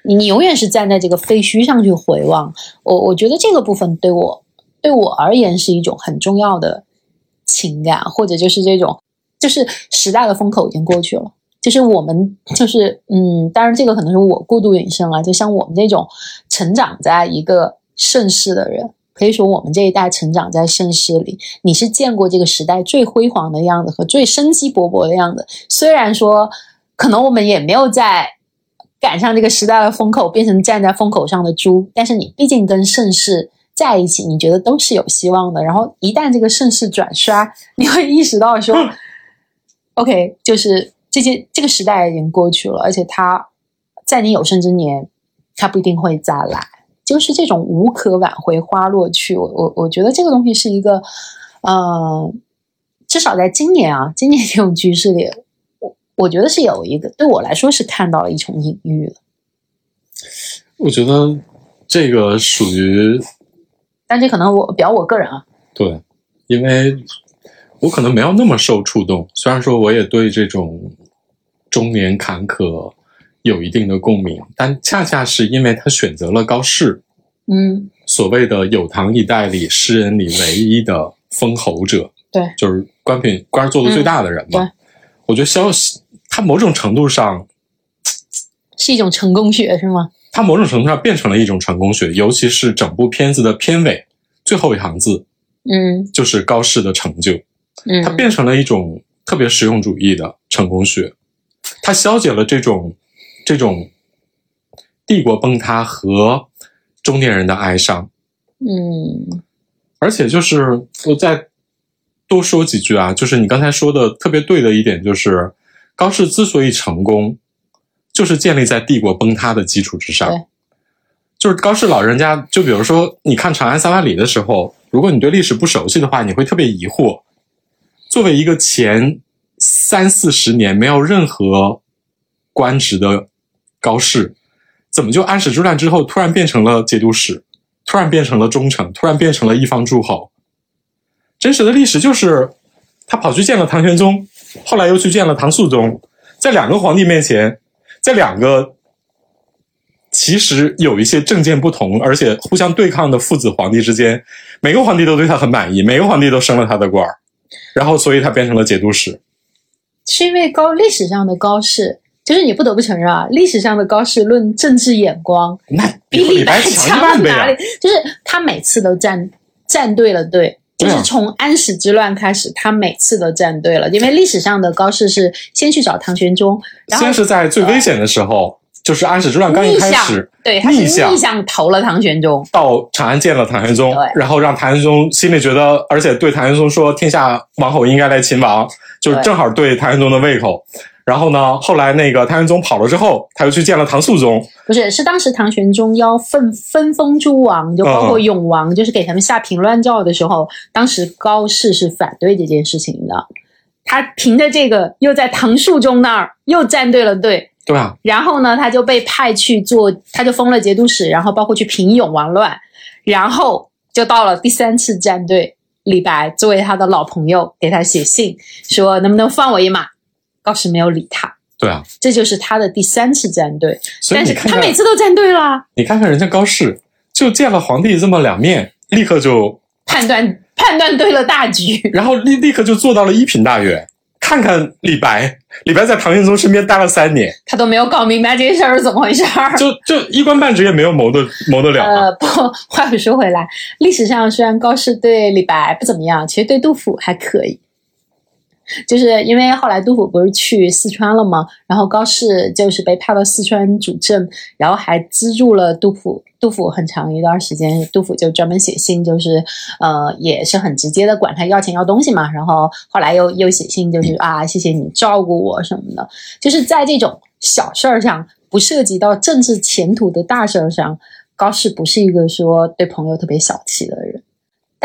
S2: 你你永远是站在这个废墟上去回望，我我觉得这个部分对我对我而言是一种很重要的情感，或者就是这种，就是时代的风口已经过去了，就是我们就是嗯，当然这个可能是我过度引申了，就像我们这种成长在一个盛世的人，可以说我们这一代成长在盛世里，你是见过这个时代最辉煌的样子和最生机勃勃的样子，虽然说可能我们也没有在。赶上这个时代的风口，变成站在风口上的猪。但是你毕竟跟盛世在一起，你觉得都是有希望的。然后一旦这个盛世转衰，你会意识到说，OK，就是这些这个时代已经过去了，而且它在你有生之年，它不一定会再来。就是这种无可挽回花落去。我我我觉得这个东西是一个，嗯，至少在今年啊，今年这种局势里。我觉得是有一个，对我来说是看到了一种隐喻了。
S1: 我觉得这个属于，
S2: 但这可能我表我个人啊。
S1: 对，因为我可能没有那么受触动。虽然说我也对这种中年坎坷有一定的共鸣，但恰恰是因为他选择了高适，
S2: 嗯，
S1: 所谓的有唐一代里诗人里唯一的封侯者，
S2: 对，
S1: 就是官品官做的最大的人嘛。我觉得消息。它某种程度上
S2: 是一种成功学，是吗？
S1: 它某种程度上变成了一种成功学，尤其是整部片子的片尾最后一行字，
S2: 嗯，
S1: 就是高适的成就，
S2: 嗯，
S1: 它变成了一种特别实用主义的成功学，它消解了这种这种帝国崩塌和中年人的哀伤，
S2: 嗯，
S1: 而且就是我再多说几句啊，就是你刚才说的特别对的一点，就是高适之所以成功，就是建立在帝国崩塌的基础之上
S2: 对。
S1: 就是高适老人家，就比如说你看《长安三万里》的时候，如果你对历史不熟悉的话，你会特别疑惑，作为一个前三四十年没有任何官职的高适，怎么就安史之乱之后突然变成了节度使，突然变成了忠臣，突然变成了一方诸侯？真实的历史就是他跑去见了唐玄宗，后来又去见了唐肃宗，在两个皇帝面前，在两个其实有一些政见不同而且互相对抗的父子皇帝之间，每个皇帝都对他很满意，每个皇帝都升了他的官儿，然后所以他变成了节度使。
S2: 是因为高历史上的高适，就是你不得不承认啊，历史上的高适论政治眼光
S1: 那
S2: 比李白
S1: 强
S2: 强
S1: 一万倍啊
S2: 在哪里！！就是他每次都站站对了队。就是从安史之乱开始，他每次都站队了，因为历史上的高适是先去找唐玄宗，然后
S1: 先是在最危险的时候，就是安史之乱刚一开始，，
S2: 对，他是
S1: 逆向
S2: 逆向投了唐玄宗，
S1: 到长安见了唐玄宗，然后让唐玄宗心里觉得，而且对唐玄宗说天下王侯应该来秦王，就是正好对唐玄宗的胃口。然后呢，后来那个唐玄宗跑了之后，他又去见了唐肃宗，
S2: 不是，是当时唐玄宗要分分封诸王，就包括
S1: 嗯
S2: 永王，就是给他们下平乱诏的时候，当时高适是反对这件事情的。他凭着这个，又在唐肃宗那儿又站对了队，
S1: 对啊，
S2: 然后呢，他就被派去做，他就封了节度使，然后包括去平永王乱，然后就到了第三次站队，李白作为他的老朋友，给他写信说能不能放我一马，高适没有理他，
S1: 对啊，
S2: 这就是他的第三次站队，但是他每次都站对了，
S1: 你看看人家高适，就见了皇帝这么两面，立刻就，
S2: 判断判断对了大局，
S1: 然后立立刻就做到了一品大员。看看李白，李白在唐玄宗身边待了三年，
S2: 他都没有搞明白这个事儿是怎么回事儿。
S1: 就就一官半职也没有谋得谋得了啊。
S2: 呃，不，话又说回来，历史上虽然高适对李白不怎么样，其实对杜甫还可以。就是因为后来杜甫不是去四川了吗？然后高适就是被派到四川主政，然后还资助了杜甫。杜甫很长一段时间，杜甫就专门写信，就是呃，也是很直接的管他要钱要东西嘛。然后后来又又写信，就是啊，谢谢你照顾我什么的。就是在这种小事儿上，不涉及到政治前途的大事儿上，高适不是一个说对朋友特别小气的人。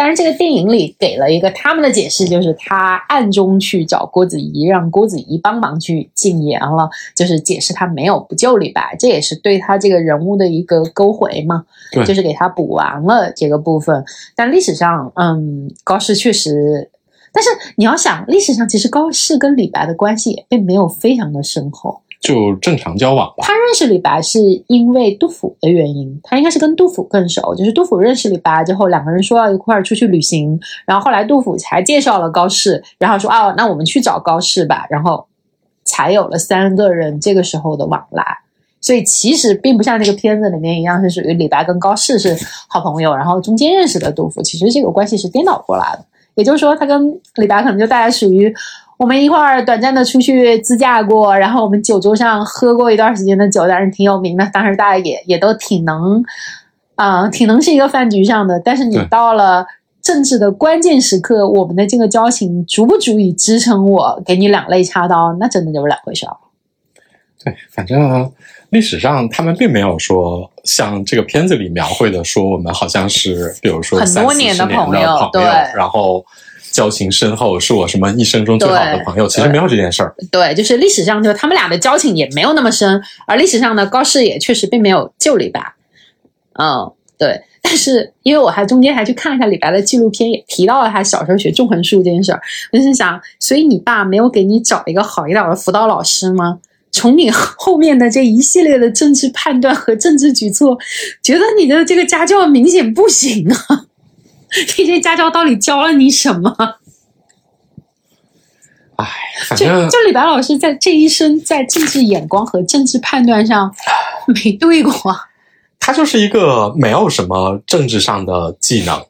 S2: 当然，这个电影里给了一个他们的解释，就是他暗中去找郭子仪，让郭子仪帮忙去禁言了，就是解释他没有不救李白，这也是对他这个人物的一个勾回嘛，
S1: 对
S2: 就是给他补完了这个部分。但历史上，嗯，高适确实，但是你要想，历史上其实高适跟李白的关系也并没有非常的深厚。
S1: 就正常交往吧。
S2: 他认识李白是因为杜甫的原因，他应该是跟杜甫更熟。就是杜甫认识李白之后，两个人说要一块儿出去旅行，然后后来杜甫才介绍了高适，然后说哦，那我们去找高适吧，然后才有了三个人这个时候的往来。所以其实并不像这个片子里面一样，是属于李白跟高适是好朋友，然后中间认识的杜甫，其实这个关系是颠倒过来的。也就是说，他跟李白可能就大概属于我们一块儿短暂的出去自驾过，然后我们酒桌上喝过一段时间的酒，但是挺有名的，当时大家也也都挺能，啊、挺能是一个饭局上的。但是你到了政治的关键时刻，我们的这个交情足不足以支撑我给你两肋插刀，那真的就是两回事儿。
S1: 对，反正历史上他们并没有说像这个片子里描绘的，说我们好像是比如说
S2: 很多年的朋
S1: 朋
S2: 友对
S1: 然后交情深厚，是我什么一生中最好的朋友。其实没有这件事儿。
S2: 对，就是历史上就他们俩的交情也没有那么深，而历史上呢，高适也确实并没有救李白。嗯，对。但是因为我还中间还去看了一下李白的纪录片，也提到了他小时候学纵横术这件事儿，我就是想，所以你爸没有给你找一个好一点的辅导老师吗？从你后面的这一系列的政治判断和政治举措，觉得你的这个家教明显不行啊！这些家教到底教了你什么？
S1: 哎，反
S2: 就
S1: 正
S2: 就李白老师在这一生在政治眼光和政治判断上没对过啊。
S1: 他就是一个没有什么政治上的技能，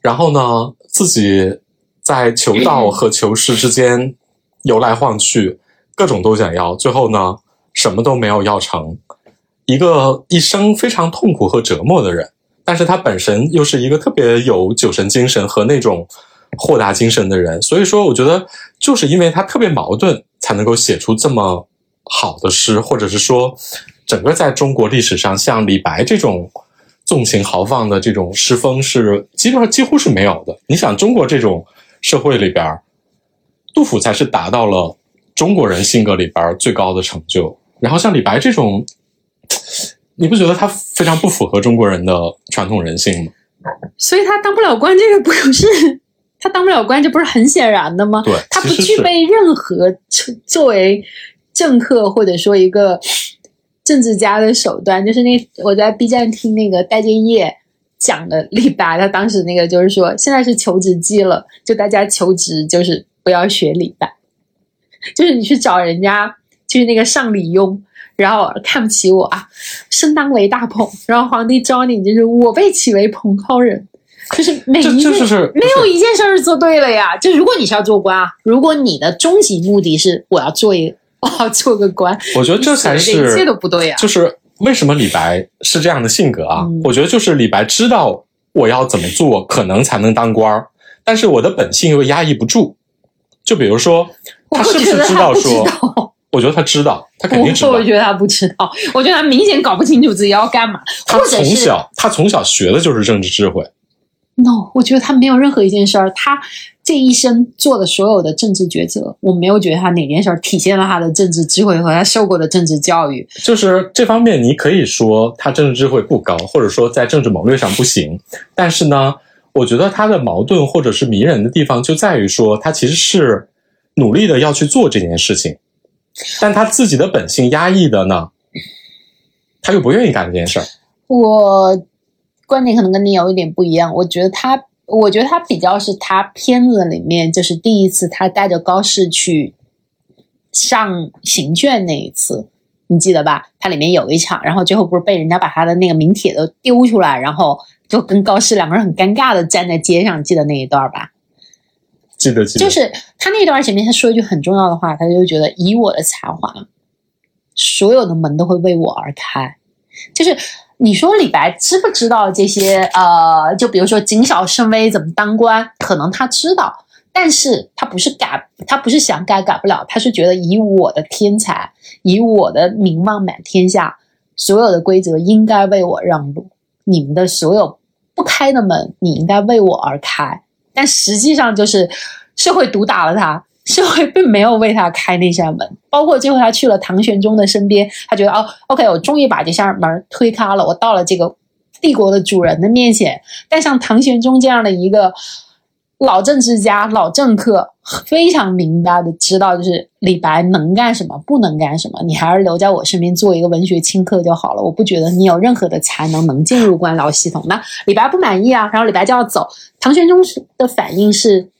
S1: 然后呢，自己在求道和求师之间游来晃去，各种都想要，最后呢，什么都没有要成。一个一生非常痛苦和折磨的人，但是他本身又是一个特别有酒神精神和那种豁达精神的人。所以说，我觉得就是因为他特别矛盾，才能够写出这么好的诗，或者是说，整个在中国历史上，像李白这种纵情豪放的这种诗风是基本上几乎是没有的。你想，中国这种社会里边，杜甫才是达到了中国人性格里边最高的成就。然后像李白这种，你不觉得他非常不符合中国人的传统人性吗？
S2: 所以他当不了官，这个不是 他当不了官，这不是很显然的吗？
S1: 对，
S2: 他不具备任何作作为政客或者说一个政治家的手段。就是那我在 B 站听那个戴建业讲的李白，他当时那个就是说，现在是求职季了，就大家求职就是不要学李白，就是你去找人家，就是那个上李庸。然后看不起我啊，生当为大鹏，然后皇帝招你，就是我被起为蓬蒿人，就是每一件
S1: 这就是
S2: 没有一件事儿是做对了呀。就如果你是要做官啊，如果你的终极目的是我要做一 我要做个官，
S1: 我觉得这才
S2: 你写的一切
S1: 是
S2: 都不对呀。
S1: 就是为什么李白是这样的性格啊？
S2: 嗯
S1: 我觉得就是李白知道我要怎么做，可能才能当官儿，但是我的本性又压抑不住。就比如说，他是不是知道说？我觉得他知道，他肯定知道
S2: 我。觉得他不知道，我觉得他明显搞不清楚自己要干嘛，
S1: 他从小，他从小学的就是政治智慧。
S2: no，我觉得他没有任何一件事儿，他这一生做的所有的政治抉择，我没有觉得他哪件事儿体现了他的政治智慧和他受过的政治教育。
S1: 就是这方面，你可以说他政治智慧不高，或者说在政治谋略上不行。但是呢，我觉得他的矛盾或者是迷人的地方就在于说，他其实是努力的要去做这件事情，但他自己的本性压抑的呢，他又不愿意干这件事儿。
S2: 我观点可能跟你有一点不一样，我觉得他，我觉得他比较是他片子里面就是第一次他带着高适去上行卷那一次，你记得吧？它里面有一场，然后最后不是被人家把他的那个名帖都丢出来，然后就跟高适两个人很尴尬的站在街上，记得那一段吧？
S1: 记得记得，
S2: 就是他那段前面他说一句很重要的话，他就觉得以我的才华，所有的门都会为我而开。就是你说李白知不知道这些？呃，就比如说谨小慎微怎么当官，可能他知道，但是他不是改，他不是想改改不了，他是觉得以我的天才，以我的名望满天下，所有的规则应该为我让路，你们的所有不开的门，你应该为我而开。但实际上就是社会毒打了他，社会并没有为他开那扇门。包括最后他去了唐玄宗的身边，他觉得哦，OK，我终于把这扇门推开了，我到了这个帝国的主人的面前。但像唐玄宗这样的一个老政治家、老政客，非常明白的知道，就是李白能干什么，不能干什么，你还是留在我身边做一个文学清客就好了。我不觉得你有任何的才能能进入官僚系统。那李白不满意啊，然后李白就要走。唐玄宗的反应是，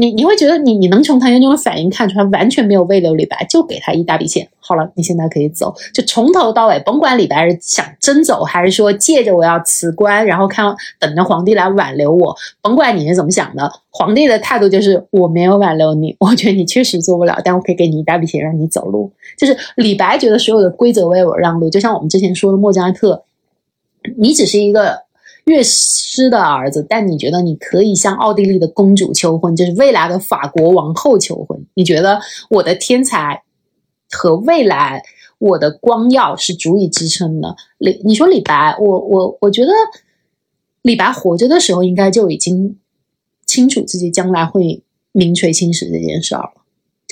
S2: 你你会觉得你你能从唐玄宗的反应看出来，完全没有为留李白，就给他一大笔钱。好了，你现在可以走，就从头到尾，甭管李白是想真走，还是说借着我要辞官，然后看等着皇帝来挽留我，甭管你是怎么想的，皇帝的态度就是我没有挽留你，我觉得你确实做不了，但我可以给你一大笔钱让你走路。就是李白觉得所有的规则为我让路，就像我们之前说的莫扎特，你只是一个乐师的儿子，但你觉得你可以向奥地利的公主求婚，就是未来的法国王后求婚？你觉得我的天才和未来我的光耀是足以支撑的？李，你说李白，我我我觉得李白活着的时候，应该就已经清楚自己将来会名垂青史这件事儿了。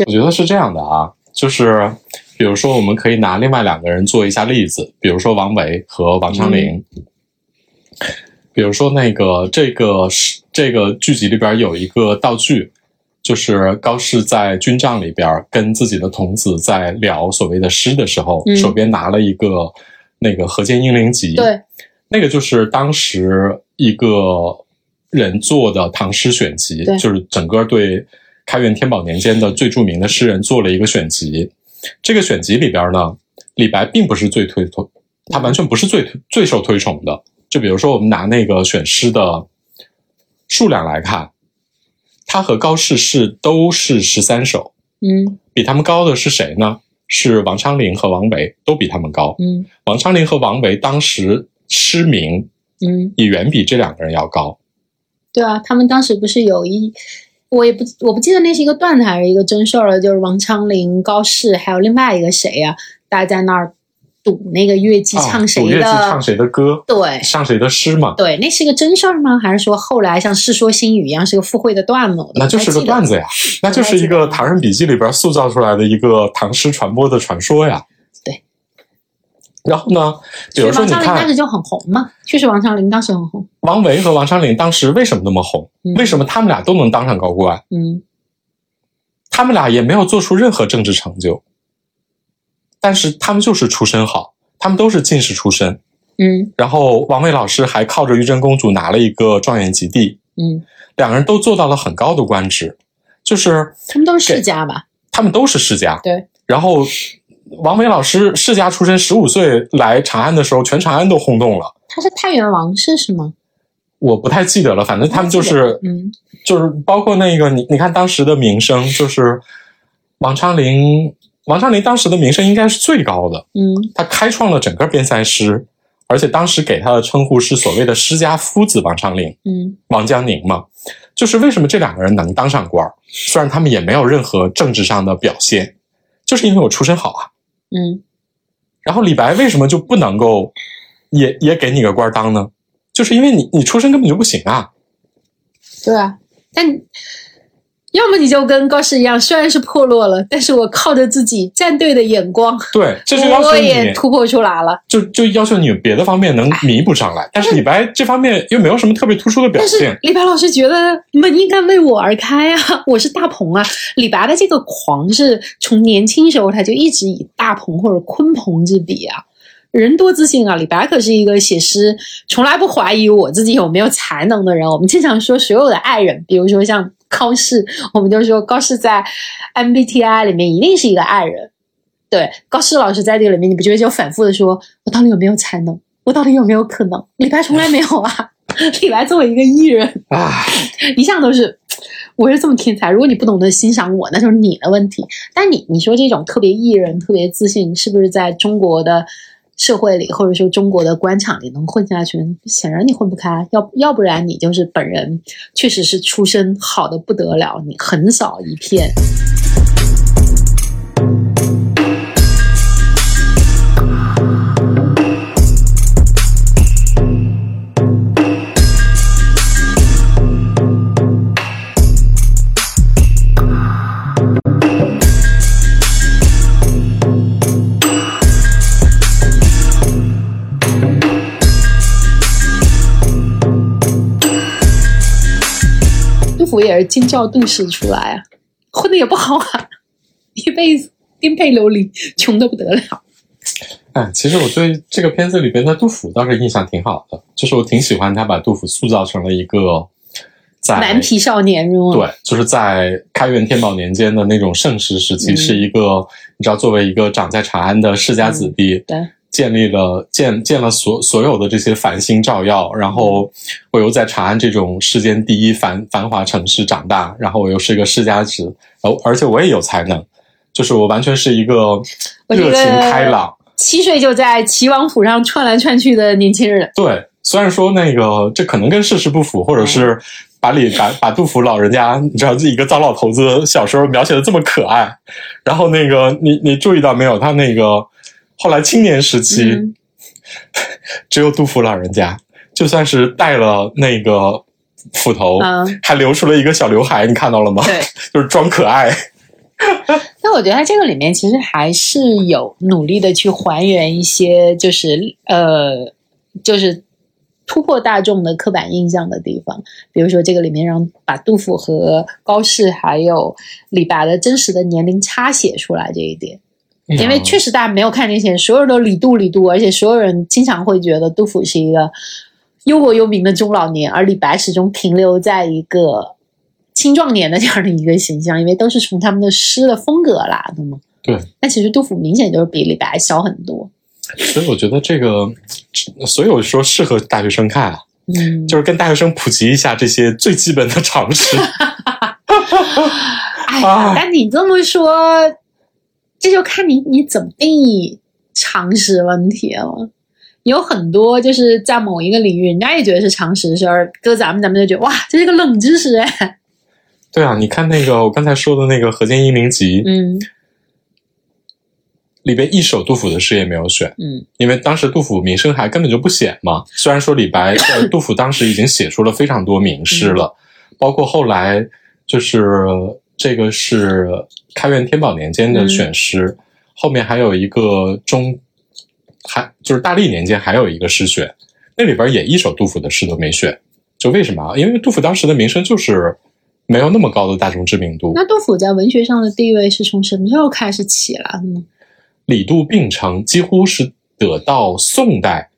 S1: 我觉得是这样的啊，就是比如说，我们可以拿另外两个人做一下例子，比如说王维和王昌龄。比如说，那个这个是这个剧集里边有一个道具，就是高适在军帐里边跟自己的童子在聊所谓的诗的时候，
S2: 嗯
S1: 手边拿了一个那个《河间英灵集》，
S2: 对，
S1: 那个就是当时一个人做的唐诗选集，就是整个对开元天宝年间的最著名的诗人做了一个选集。这个选集里边呢，李白并不是最推崇，他完全不是最最受推崇的。就比如说，我们拿那个选诗的数量来看，他和高适是都是十三首，
S2: 嗯
S1: 比他们高的是谁呢？是王昌龄和王维，都比他们高。
S2: 嗯
S1: 王昌龄和王维当时诗名
S2: 嗯，
S1: 也远比这两个人要高。
S2: 对啊，他们当时不是有一，我也不我不记得那是一个段子还是一个真事儿了，就是王昌龄、高适还有另外一个谁呀、大家在那儿赌那个乐器
S1: 哦
S2: 唱谁的，
S1: 器唱谁的歌，
S2: 对
S1: 唱谁的诗嘛，
S2: 对，那是个真事儿吗？还是说后来像《世说新语》一样是个附会的段子？
S1: 那就是个段子呀，那就是一个《唐人笔记》里边塑造出来的一个唐诗传播的传说呀。
S2: 对。
S1: 然后呢，比如说你
S2: 王昌龄当
S1: 看
S2: 时就很红嘛，确实王昌龄当时很红。
S1: 王维和王昌龄当时为什么那么红？
S2: 嗯
S1: 为什么他们俩都能当上高官？
S2: 嗯
S1: 他们俩也没有做出任何政治成就，但是他们就是出身好，他们都是进士出身。
S2: 嗯
S1: 然后王维老师还靠着玉真公主拿了一个状元及第，
S2: 嗯，
S1: 两个人都做到了很高的官职，就是
S2: 他们都是世家吧？
S1: 他们都是世家。
S2: 对，
S1: 然后王维老师世家出身，十五岁来长安的时候，全长安都轰动了。
S2: 他是太原王氏是吗？
S1: 我不太记得了，反正他们就是
S2: 嗯
S1: 就是包括那个你你看当时的名声，就是王昌龄，王昌龄当时的名声应该是最高的，
S2: 嗯
S1: 他开创了整个边塞诗，而且当时给他的称呼是所谓的诗家夫子王昌龄。
S2: 嗯
S1: 王江宁嘛，就是为什么这两个人能当上官儿，虽然他们也没有任何政治上的表现，就是因为我出身好啊。
S2: 嗯，
S1: 然后李白为什么就不能够也也给你个官当呢？就是因为你你出身根本就不行啊。
S2: 对啊，但要么你就跟高适一样，虽然是破落了，但是我靠着自己战队的眼光，
S1: 对，这就要求
S2: 我
S1: 你
S2: 也突破出来了。
S1: 就就要求你别的方面能弥补上来，但是李白这方面又没有什么特别突出的表现。
S2: 李白老师觉得门应该为我而开啊，我是大鹏啊。李白的这个狂是从年轻时候他就一直以大鹏或者鲲鹏之比啊，人多自信啊。李白可是一个写诗从来不怀疑我自己有没有才能的人。我们经常说所有的爱人，比如说像 高适，我们就说高适在 MBTI 里面一定是一个爱人。对，高适老师在这个里面，你不觉得就反复的说，我到底有没有才能？我到底有没有可能？李白从来没有啊。李白作为一个艺人，
S1: 啊，
S2: 一向都是我是这么天才。如果你不懂得欣赏我，那就是你的问题。但你你说这种特别艺人、特别自信，是不是在中国的社会里，或者说中国的官场里能混下去？显然你混不开，要要不然你就是本人确实是出身好的不得了，你横扫一片。我也是京兆杜氏出来啊，混的也不好啊，一辈子颠沛流离，穷的不得了。
S1: 哎，其实我对这个片子里边的杜甫倒是印象挺好的，就是我挺喜欢他把杜甫塑造成了一个在
S2: 顽皮少年？
S1: 对，就是在开元天宝年间的那种盛世时期，是一个你知道，作为一个长在长安的世家子弟，
S2: 对，
S1: 建立了建建了所所有的这些繁星照耀，然后我又在长安这种世间第一繁繁华城市长大，然后我又是一个世家子，而而且我也有才能，就是我完全是一个热情开朗。
S2: 七岁就在齐王府上窜来窜去的年轻人。
S1: 对，虽然说那个这可能跟事实不符，或者是把李把把杜甫老人家，你知道一个糟老头子小时候描写的这么可爱，然后那个你你注意到没有？他那个后来青年时期，
S2: 嗯
S1: 只有杜甫老人家，就算是戴了那个斧头，
S2: 嗯，
S1: 还留出了一个小刘海，你看到了吗？
S2: 对。
S1: 就是装可爱。
S2: 那我觉得它这个里面其实还是有努力的去还原一些，就是呃，就是突破大众的刻板印象的地方。比如说这个里面让把杜甫和高适还有李白的真实的年龄差写出来这一点。因为确
S1: 实，
S2: 大家没有看那些，所有人都李杜李杜，而且所有人经常会觉得杜甫是一个忧国忧民的中老年，而李白始终停留在一个青壮年的这样的一个形象，因为都是从他们的诗的风格来的嘛。
S1: 对，
S2: 但其实杜甫明显就是比李白小很多。
S1: 所以我觉得这个，所以我说适合大学生看啊。
S2: 嗯，
S1: 就是跟大学生普及一下这些最基本的常识。
S2: 哎呀，但你这么说，这就看你你怎么定义常识问题了。有很多就是在某一个领域，人家也觉得是常识的事儿，搁咱们咱们就觉得哇，这是个冷知识哎。
S1: 对啊，你看那个我刚才说的那个《河间一鸣集》，
S2: 嗯
S1: 里边一首杜甫的诗也没有选，
S2: 嗯
S1: 因为当时杜甫名声还根本就不显嘛。虽然说李白、呃、杜甫当时已经写出了非常多名诗了，包括后来就是这个是开元天宝年间的选诗，后面还有一个中，还就是大历年间还有一个诗选，那里边也一首杜甫的诗都没选。就为什么啊？因为杜甫当时的名声就是没有那么高的大众知名度。
S2: 那杜甫在文学上的地位是从什么时候开始起来的呢？
S1: 李杜并称，几乎是得到宋代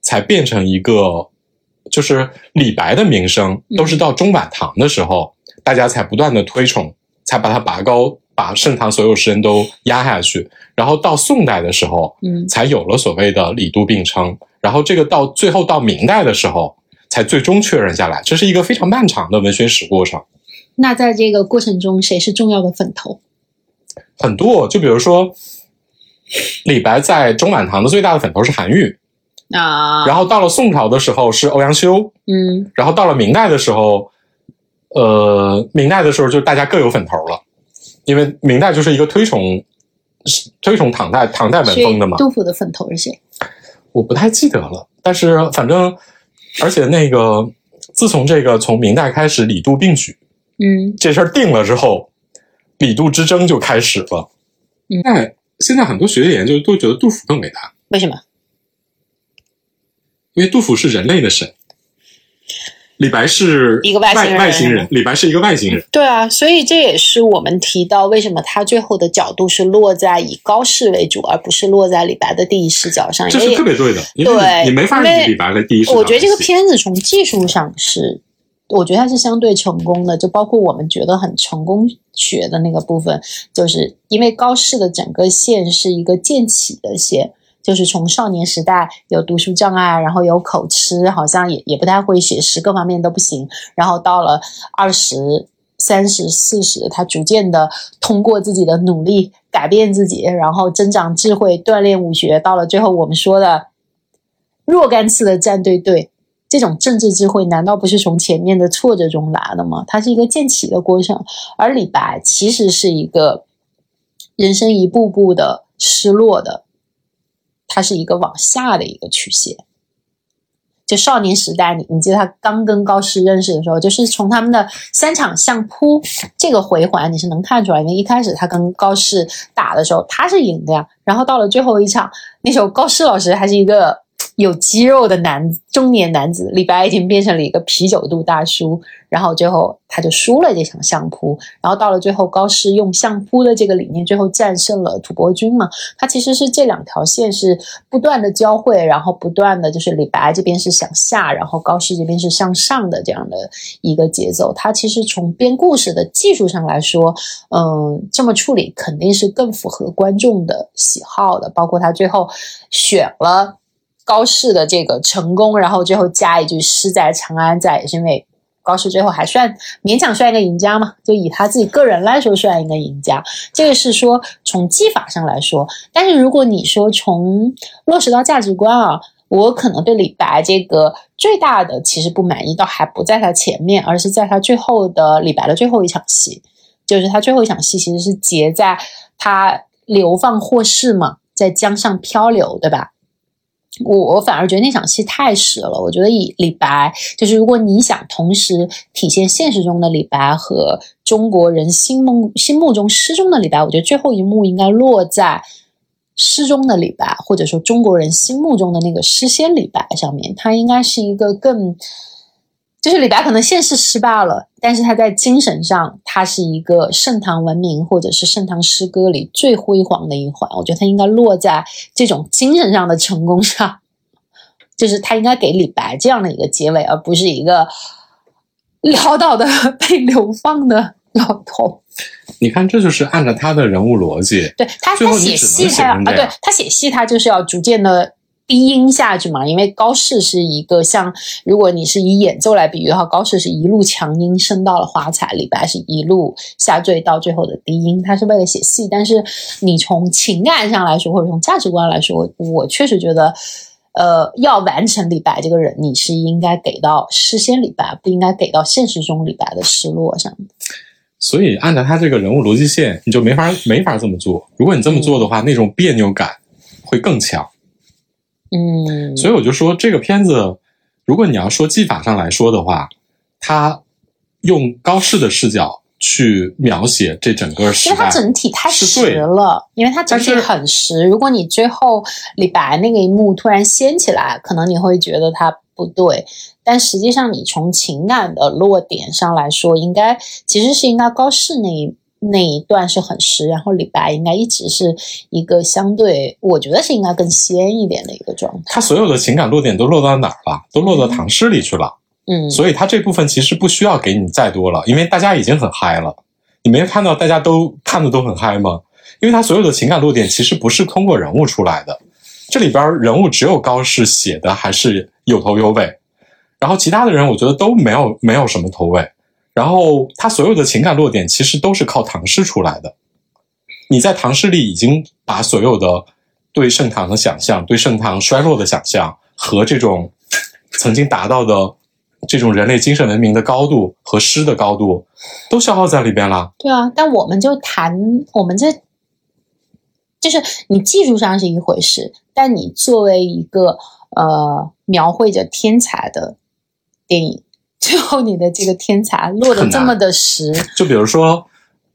S1: 才变成一个，就是李白的名声都是到中晚唐的时候，大家才不断的推崇，才把他拔高，把盛唐所有诗人都压下去。然后到宋代的时候，
S2: 嗯
S1: 才有了所谓的李杜并称。然后这个到最后到明代的时候，才最终确认下来。这是一个非常漫长的文学史过程。
S2: 那在这个过程中，谁是重要的粉头？
S1: 很多，就比如说，李白在中晚唐的最大的粉头是韩愈，
S2: 啊，
S1: 然后到了宋朝的时候是欧阳修，
S2: 嗯
S1: 然后到了明代的时候，呃，明代的时候就大家各有粉头了，因为明代就是一个推崇推崇唐代唐代文风的嘛，
S2: 杜甫的粉头是谁？
S1: 我不太记得了，但是反正而且那个自从这个从明代开始李杜并举
S2: 嗯
S1: 这事儿定了之后，李杜之争就开始了。
S2: 嗯
S1: 那现在很多学者研究都觉得杜甫更伟大，
S2: 为什么？
S1: 因为杜甫是人类的神，李白是
S2: 一个外星人
S1: 外星人，李白是一个外星人。
S2: 对啊，所以这也是我们提到为什么他最后的角度是落在以高适为主，而不是落在李白的第一视角上。
S1: 这是特别对的，因为
S2: 对
S1: 你你没法
S2: 因为
S1: 以李白的第一视角
S2: 我觉得这个片子从技术上是，我觉得它是相对成功的，就包括我们觉得很成功学的那个部分，就是因为高适的整个线是一个渐起的线。就是从少年时代有读书障碍，然后有口吃，好像也也不太会写诗，各方面都不行。然后到了二十三十、四十，他逐渐的通过自己的努力改变自己，然后增长智慧，锻炼武学，到了最后我们说的若干次的站队队，这种政治智慧难道不是从前面的挫折中来的吗？它是一个渐起的过程，而李白其实是一个人生一步步的失落的，它是一个往下的一个曲线。就少年时代，你你记得他刚跟高适认识的时候，就是从他们的三场相扑这个回环，你是能看出来，因为一开始他跟高适打的时候他是赢的呀，然后到了最后一场，那时候高适老师还是一个有肌肉的男中年男子，李白已经变成了一个啤酒肚大叔，然后最后他就输了这场相扑，然后到了最后高适用相扑的这个理念，最后战胜了吐蕃军嘛，他其实是这两条线是不断的交汇，然后不断的就是李白这边是向下，然后高适这边是向上的这样的一个节奏。他其实从编故事的技术上来说，嗯，这么处理肯定是更符合观众的喜好的。包括他最后选了高适的这个成功，然后最后加一句“诗在长安在”，也是因为。高适最后还算勉强算一个赢家嘛，就以他自己个人来说算一个赢家。这个是说从技法上来说，但是如果你说从落实到价值观啊，我可能对李白这个最大的其实不满意，倒还不在他前面，而是在他最后的李白的最后一场戏，就是他最后一场戏其实是结在他流放霍氏嘛，在江上漂流，对吧？我我反而觉得那场戏太实了。我觉得以李白，就是如果你想同时体现现实中的李白和中国人心梦心目中诗中的李白，我觉得最后一幕应该落在诗中的李白，或者说中国人心目中的那个诗仙李白上面。他应该是一个更，就是李白可能现世失败了，但是他在精神上，他是一个盛唐文明或者是盛唐诗歌里最辉煌的一环。我觉得他应该落在这种精神上的成功上。就是他应该给李白这样的一个结尾，而不是一个潦倒的 被流放的老头。
S1: 你看，这就是按照他的人物逻辑，
S2: 对他，他写戏他要啊，对他写戏他就是要逐渐的低音下去嘛，因为高适是一个像，如果你是以演奏来比喻的话，高适是一路强音升到了华彩，李白是一路下坠到最后的低音，他是为了写戏。但是你从情感上来说，或者从价值观来说，我确实觉得呃，要完成李白这个人，你是应该给到诗仙李白，不应该给到现实中李白的失落上。
S1: 所以按照他这个人物逻辑线，你就没法没法这么做。如果你这么做的话，那种别扭感会更强。
S2: 嗯，
S1: 所以我就说，这个片子，如果你要说技法上来说的话，它用高适的视角去描写这整个时代，
S2: 因为它整体太实了，因为它整体很实。如果你最后李白那个一幕突然掀起来，可能你会觉得它不对，但实际上你从情感的落点上来说，应该其实是应该高适那一那一段是很湿，然后李白应该一直是一个相对，我觉得是应该更鲜一点的一个状态。
S1: 他所有的情感落点都落到哪儿了？都落到唐诗里去了。
S2: 嗯，
S1: 所以他这部分其实不需要给你再多了，因为大家已经很嗨了。你没看到大家都看的都很嗨吗？因为他所有的情感落点其实不是通过人物出来的，这里边人物只有高适写的还是有头有尾，然后其他的人我觉得都没有没有什么头尾。然后他所有的情感落点其实都是靠唐诗出来的。你在唐诗里已经把所有的对盛唐的想象、对盛唐衰落的想象和这种 曾经达到的这种人类精神文明的高度和诗的高度，都消耗在里边了。
S2: 对啊，但我们就谈我们这，就是你技术上是一回事，但你作为一个呃描绘着天才的电影，最后你的这个天才落得这么的实，
S1: 就比如说，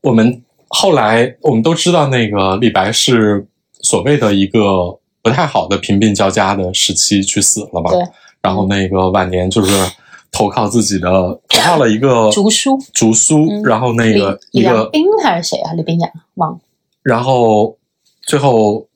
S1: 我们后来我们都知道，那个李白是所谓的一个不太好的贫病交加的时期去死了嘛。
S2: 对。
S1: 然后那个晚年就是投靠自己的，投靠了一个
S2: 竹书
S1: 竹书，
S2: 嗯
S1: 然后那个一个，
S2: 李良宾还是谁啊？李冰阳忘了。
S1: 然后最后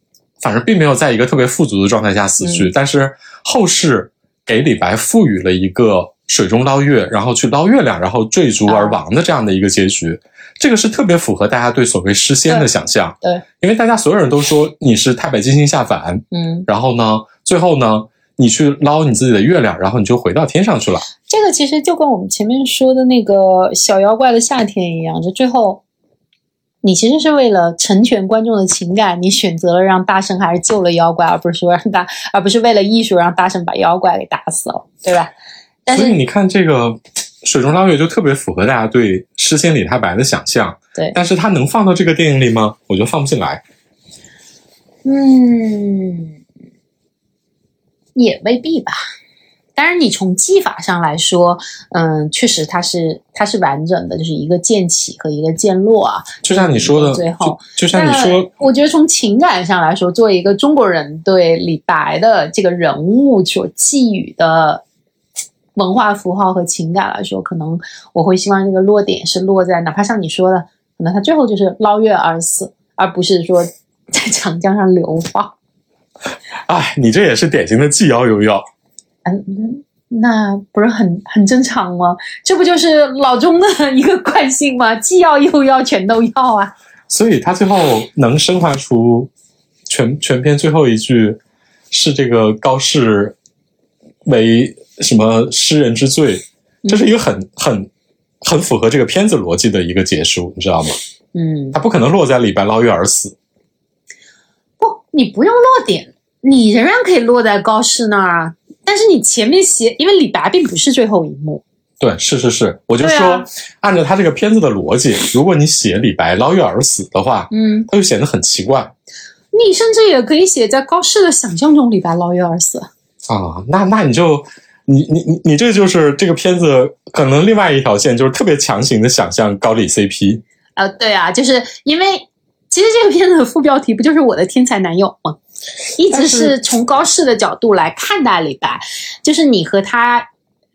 S1: 反正并没有在一个特别富足的状态下死去，
S2: 嗯
S1: 但是后世给李白赋予了一个水中捞月，然后去捞月亮，然后坠足而亡的这样的一个结局。这个是特别符合大家对所谓诗仙的想象，
S2: 对，
S1: 因为大家所有人都说你是太白金星下凡，
S2: 嗯，
S1: 然后呢，最后呢，你去捞你自己的月亮，然后你就回到天上去了。
S2: 这个其实就跟我们前面说的那个小妖怪的夏天一样，就最后。你其实是为了成全观众的情感，你选择了让大圣还是救了妖怪，而不是说让大，而不是为了艺术让大圣把妖怪给打死了，对吧？
S1: 所以你看这个水中捞月就特别符合大家对诗仙李太白的想象，
S2: 对，
S1: 但是它能放到这个电影里吗？我觉得放不进来。
S2: 嗯，也未必吧。当然，你从技法上来说，嗯，确实它是它是完整的，就是一个渐起和一个渐落啊。
S1: 就像你说的，
S2: 最后
S1: 就就像你说，
S2: 我觉得从情感上来说，作为一个中国人对李白的这个人物所寄予的文化符号和情感来说，可能我会希望这个落点是落在，哪怕像你说的，可能他最后就是捞月而死，而不是说在长江上流放。
S1: 哎，你这也是典型的既要又要。
S2: 嗯，那不是很很正常吗？这不就是老钟的一个惯性吗？既要又要，全都要啊！
S1: 所以他最后能升华出全全篇最后一句是这个高适为什么诗人之罪，这是一个很很很符合这个片子逻辑的一个结束，你知道吗？
S2: 嗯，
S1: 他不可能落在李白捞月而死。
S2: 不，你不用落点，你仍然可以落在高适那儿啊。但是你前面写，因为李白并不是最后一幕，
S1: 对，是是是，我就说，
S2: 啊
S1: 按照他这个片子的逻辑，如果你写李白捞月而死的话，
S2: 嗯，
S1: 他就显得很奇怪
S2: 你甚至也可以写在高适的想象中，李白捞月而死。
S1: 啊。那那你就，你你你你这就是这个片子可能另外一条线，就是特别强行的想象高丽 CP。
S2: 呃，对啊，就是因为其实这个片子的副标题不就是我的天才男友吗？一直
S1: 是
S2: 是从高适的角度来看待李白，就是你和他，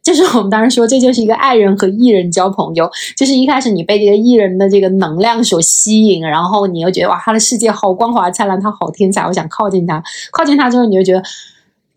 S2: 就是我们当时说这就是一个爱人和艺人交朋友，就是一开始你被这个艺人的这个能量所吸引，然后你又觉得哇，他的世界好光华灿烂，他好天才，我想靠近他，靠近他之后你就觉得。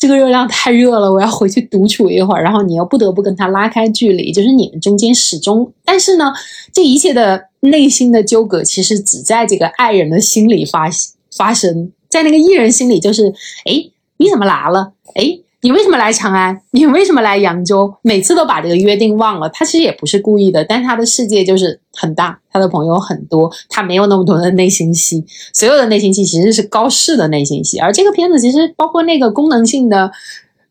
S2: 这个热量太热了，我要回去独处一会儿。然后你又不得不跟他拉开距离，就是你们中间始终，但是呢，这一切的内心的纠葛，其实只在这个爱人的心里发发生，在那个艺人心里就是，哎，你怎么来了？哎，你为什么来长安？你为什么来扬州？每次都把这个约定忘了。他其实也不是故意的，但是他的世界就是很大，他的朋友很多，他没有那么多的内心戏。所有的内心戏其实是高适的内心戏，而这个片子其实包括那个功能性的，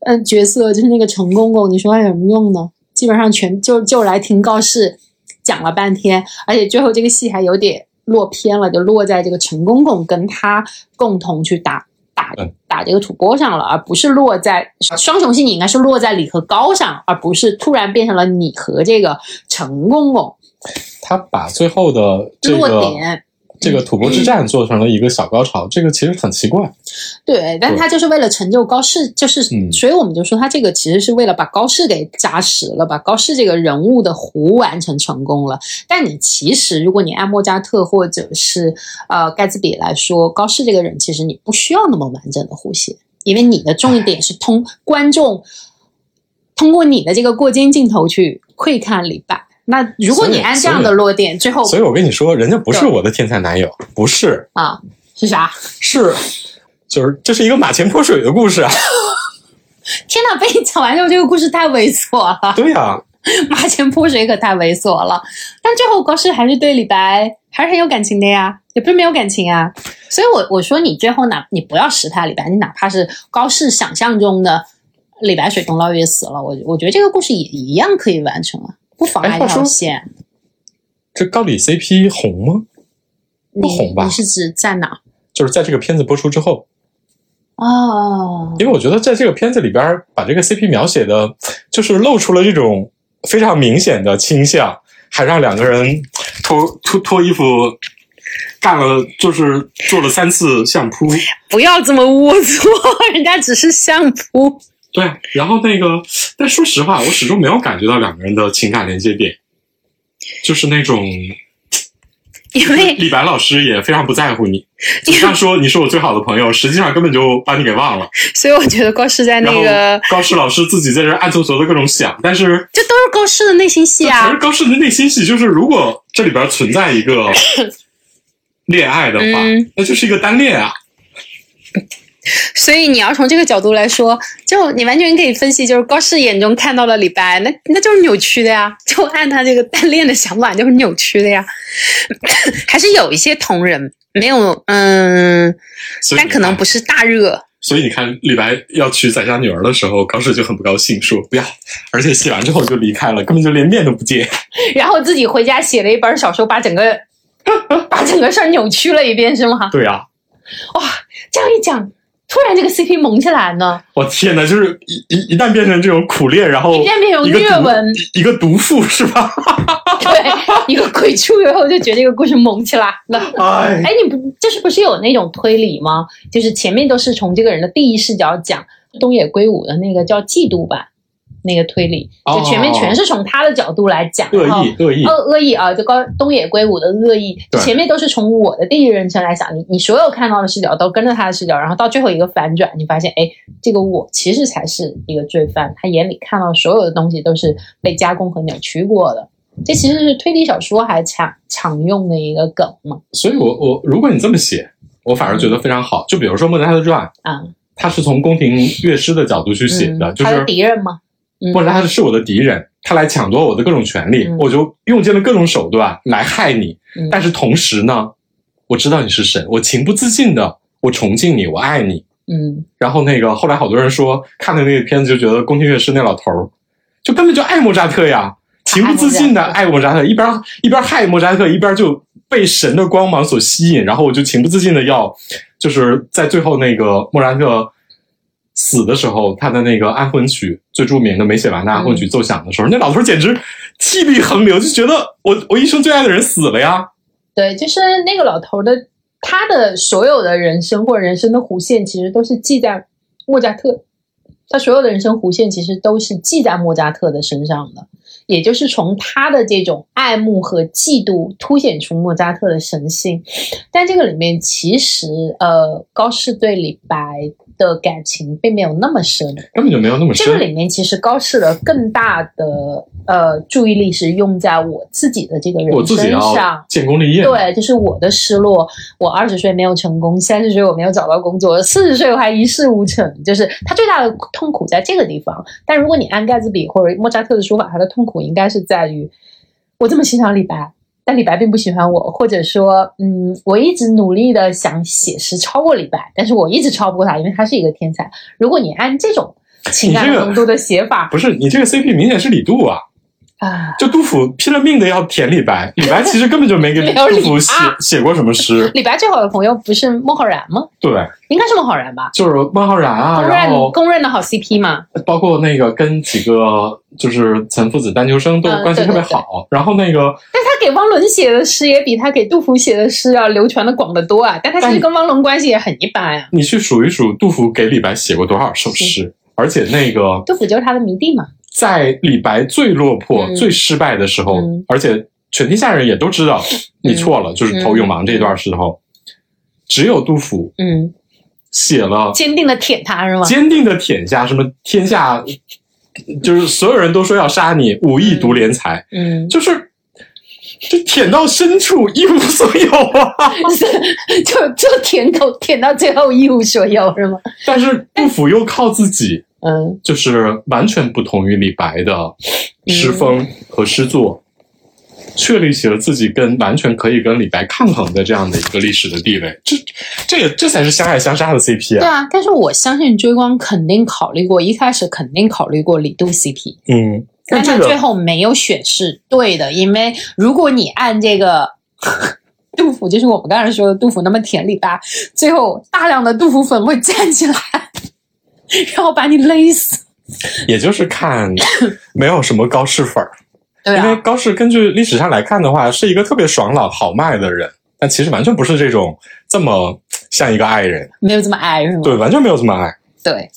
S2: 嗯，角色就是那个陈公公，你说他有什么用呢？基本上全就就来听高适讲了半天，而且最后这个戏还有点落偏了，就落在这个陈公公跟他共同去打。打打这个土拨上了，而不是落在双雄性，你应该是落在李和高上，而不是突然变成了你和这个陈公公。
S1: 他把最后的这个。这个吐蕃之战做成了一个小高潮，这个其实很奇怪。
S2: 对，但他就是为了成就高适，就是，所以我们就说他这个其实是为了把高适给扎实了，把高适这个人物的弧完成成功了。但你其实，如果你按莫扎特或者是呃盖茨比来说，高适这个人其实你不需要那么完整的弧线，因为你的重点是通观众通过你的这个过肩镜头去窥看李白。那如果你按这样的落点，最后，
S1: 所以我跟你说，人家不是我的天才男友，不是
S2: 啊，是啥？
S1: 是，就是这是一个马前泼水的故事啊！
S2: 天哪，被你讲完之后，这个故事太猥琐了。
S1: 对呀，
S2: 马前泼水可太猥琐了。但最后高适还是对李白还是很有感情的呀，也不是没有感情啊。所以，我我说你最后哪，你不要识他李白，你哪怕是高适想象中的李白水中捞月死了，我我觉得这个故事也一样可以完成啊。不妨碍条线。
S1: 这高里 CP 红吗？不红吧？
S2: 你是指在哪？
S1: 就是在这个片子播出之后。
S2: 哦。
S1: 因为我觉得在这个片子里边，把这个 CP 描写的，就是露出了这种非常明显的倾向，还让两个人脱脱脱衣服干了，就是做了三次相扑。
S2: 不要这么龌龊，人家只是相扑。
S1: 对，然后那个，但说实话，我始终没有感觉到两个人的情感连接点，就是那种，
S2: 因为
S1: 李白老师也非常不在乎你，嘴上说你是我最好的朋友，实际上根本就把你给忘了。
S2: 所以我觉得高适在那个
S1: 高适老师自己在这暗搓搓的各种想，但是
S2: 这都是高适的内心戏啊。
S1: 可是高适的内心戏就是，如果这里边存在一个 恋爱的话，那就是一个单恋啊。
S2: 所以你要从这个角度来说，就你完全可以分析，就是高适眼中看到了李白，那那就是扭曲的呀。就按他这个单恋的想法，就是扭曲的呀。还是有一些同人没有，嗯，但可能不是大热。
S1: 所以你看，李白要娶宰相女儿的时候，高适就很不高兴，说不要，而且写完之后就离开了，根本就连面都不见。
S2: 然后自己回家写了一本小说，把整个把整个事儿扭曲了一遍，是吗？
S1: 对呀。
S2: 哇，这样一讲。突然这个 CP 萌起来呢！
S1: 我天哪，就是一一一旦变成这种苦恋，然后
S2: 一旦变成虐文，
S1: 一个毒妇是吧？
S2: 对，一个鬼畜，然后就觉得这个故事萌起来了。哎，哎，你不就是不是有那种推理吗？就是前面都是从这个人的第一视角讲东野圭吾的那个叫嫉妒版。那个推理，就前面全是从他的角度来讲，
S1: 恶意恶意
S2: 恶恶意啊！就高东野圭吾的恶意，前面都是从我的第一人称来想，你你所有看到的视角都跟着他的视角，然后到最后一个反转，你发现，哎，这个我其实才是一个罪犯，他眼里看到所有的东西都是被加工和扭曲过的。这其实是推理小说还常常用的一个梗嘛。
S1: 所以我我如果你这么写，我反而觉得非常好。就比如说《莫扎特传》啊，他是从宫廷乐师的角度去写的，就是他
S2: 的敌人吗？
S1: 或者他是我的敌人，他来抢夺我的各种权利，我就用尽了各种手段来害你。但是同时呢，我知道你是神，我情不自禁的，我崇敬你，我爱你。
S2: 嗯。
S1: 然后那个后来好多人说看的那个片子就觉得宫廷乐师那老头儿，就根本就爱莫扎特呀，情不自禁的爱莫扎特，一边一边害莫扎特，一边就被神的光芒所吸引，然后我就情不自禁的要，就是在最后那个莫扎特。死的时候，他的那个安魂曲最著名的没写完的安魂曲奏响的时候，那老头简直气力横流，就觉得我我一生最爱的人死了呀。
S2: 对，就是那个老头的，他的所有的人生或人生的弧线，其实都是记在莫扎特。他所有的人生弧线，其实都是记在莫扎特的身上的。也就是从他的这种爱慕和嫉妒凸显出莫扎特的神性。但这个里面，其实呃，高适对李白。的感情并没有那么深。
S1: 根本就没有那么深
S2: 这个。里面其实高适的更大的呃注意力是用在我自己的这个人身
S1: 我自己要
S2: 上。
S1: 建功立业，，
S2: 对，就是我的失落。我二十岁没有成功，三十岁我没有找到工作，四十岁我还一事无成。就是他最大的痛苦在这个地方。但如果你按盖茨比或者莫扎特的说法，他的痛苦应该是在于我这么欣赏李白，但李白并不喜欢我，或者说，嗯，我一直努力的想写诗超过李白，但是我一直超不过他，因为他是一个天才。如果你按这种情感浓度的写法
S1: 不是你这个 CP 明显是李杜啊，
S2: 啊，
S1: 就杜甫拼了命的要舔李白，李白其实根本就没给 杜甫写
S2: 啊
S1: 写过什么诗，
S2: 李白最好的朋友不是孟浩然吗？
S1: 对，
S2: 应该是孟浩然吧？
S1: 就是孟浩然啊，
S2: 公
S1: 然后
S2: 认公认的好 CP 嘛。
S1: 包括那个跟几个就是岑夫子、丹丘生都
S2: 嗯
S1: 关系特别好，然后那个
S2: 但他给汪伦写的诗也比他给杜甫写的诗要流传的广得多啊。但他其实跟汪伦关系也很一般啊。
S1: 你去数一数，杜甫给李白写过多少首诗，而且那个
S2: 杜甫就是他的迷弟嘛。
S1: 在李白最落魄、
S2: 嗯。
S1: 最失败的时候，
S2: 嗯。
S1: 而且全天下人也都知道你错了，就是投永王这段时候，只有杜甫
S2: 嗯，
S1: 写了
S2: 坚定的舔他是吗？
S1: 坚定的舔下什么天下，就是所有人都说要杀你，武艺独怜才，
S2: 嗯，
S1: 就是就舔到深处一无所有啊。
S2: 就就舔狗舔到最后一无所有是吗？
S1: 但是杜甫又靠自己，
S2: 嗯
S1: 就是完全不同于李白的诗风和诗作，确立起了自己跟完全可以跟李白抗衡的这样的一个历史的地位。这这也这才是相爱相杀的 CP 啊！
S2: 对啊，但是我相信追光肯定考虑过，一开始肯定考虑过李杜 CP，
S1: 嗯，
S2: 但他最后没有选是对的，因为如果你按这个 杜甫，就是我们刚才说的杜甫那么舔李白，最后大量的杜甫粉会站起来，然后把你勒死。
S1: 也就是看 没有什么高适粉儿，
S2: 对
S1: 因为
S2: 啊，
S1: 高适根据历史上来看的话，是一个特别爽朗豪迈的人，但其实完全不是这种这么像一个爱人，
S2: 没有这么爱是吗？
S1: 对，完全没有这么爱。
S2: 对，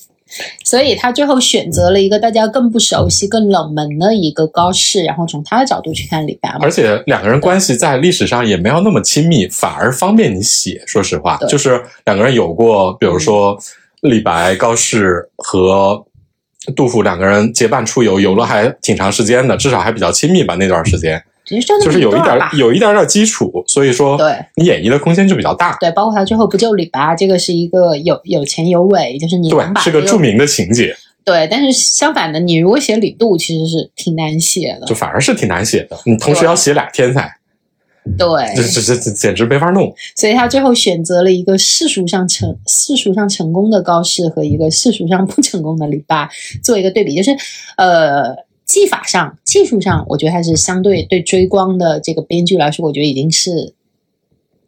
S2: 所以他最后选择了一个大家更不熟悉、更冷门的一个高适，然后从他的角度去看李白
S1: 而。且两个人关系在历史上也没有那么亲密，反而方便你写。说实话，就是两个人有过，比如说李白、高适和杜甫两个人结伴出游，游了还挺长时间的，至少还比较亲密吧那段时间，
S2: 只是就
S1: 是有一点
S2: 段吧。
S1: 有一点点基础，所以说
S2: 对
S1: 你演绎的空间就比较大。
S2: 对，包括他最后不救李白，这个是一个有有前有尾，就是你能
S1: 对，
S2: 把
S1: 是个著名的情节，
S2: 对，但是相反的，你如果写李杜，其实是挺难写的
S1: 就。反而是挺难写的。你同时要写俩天才，这
S2: 对，
S1: 这这这简直没法弄。
S2: 所以他最后选择了一个世俗上成世俗上成功的高适和一个世俗上不成功的李八做一个对比，就是呃。技法上、技术上，我觉得还是相对对追光的这个编剧来说，我觉得已经是，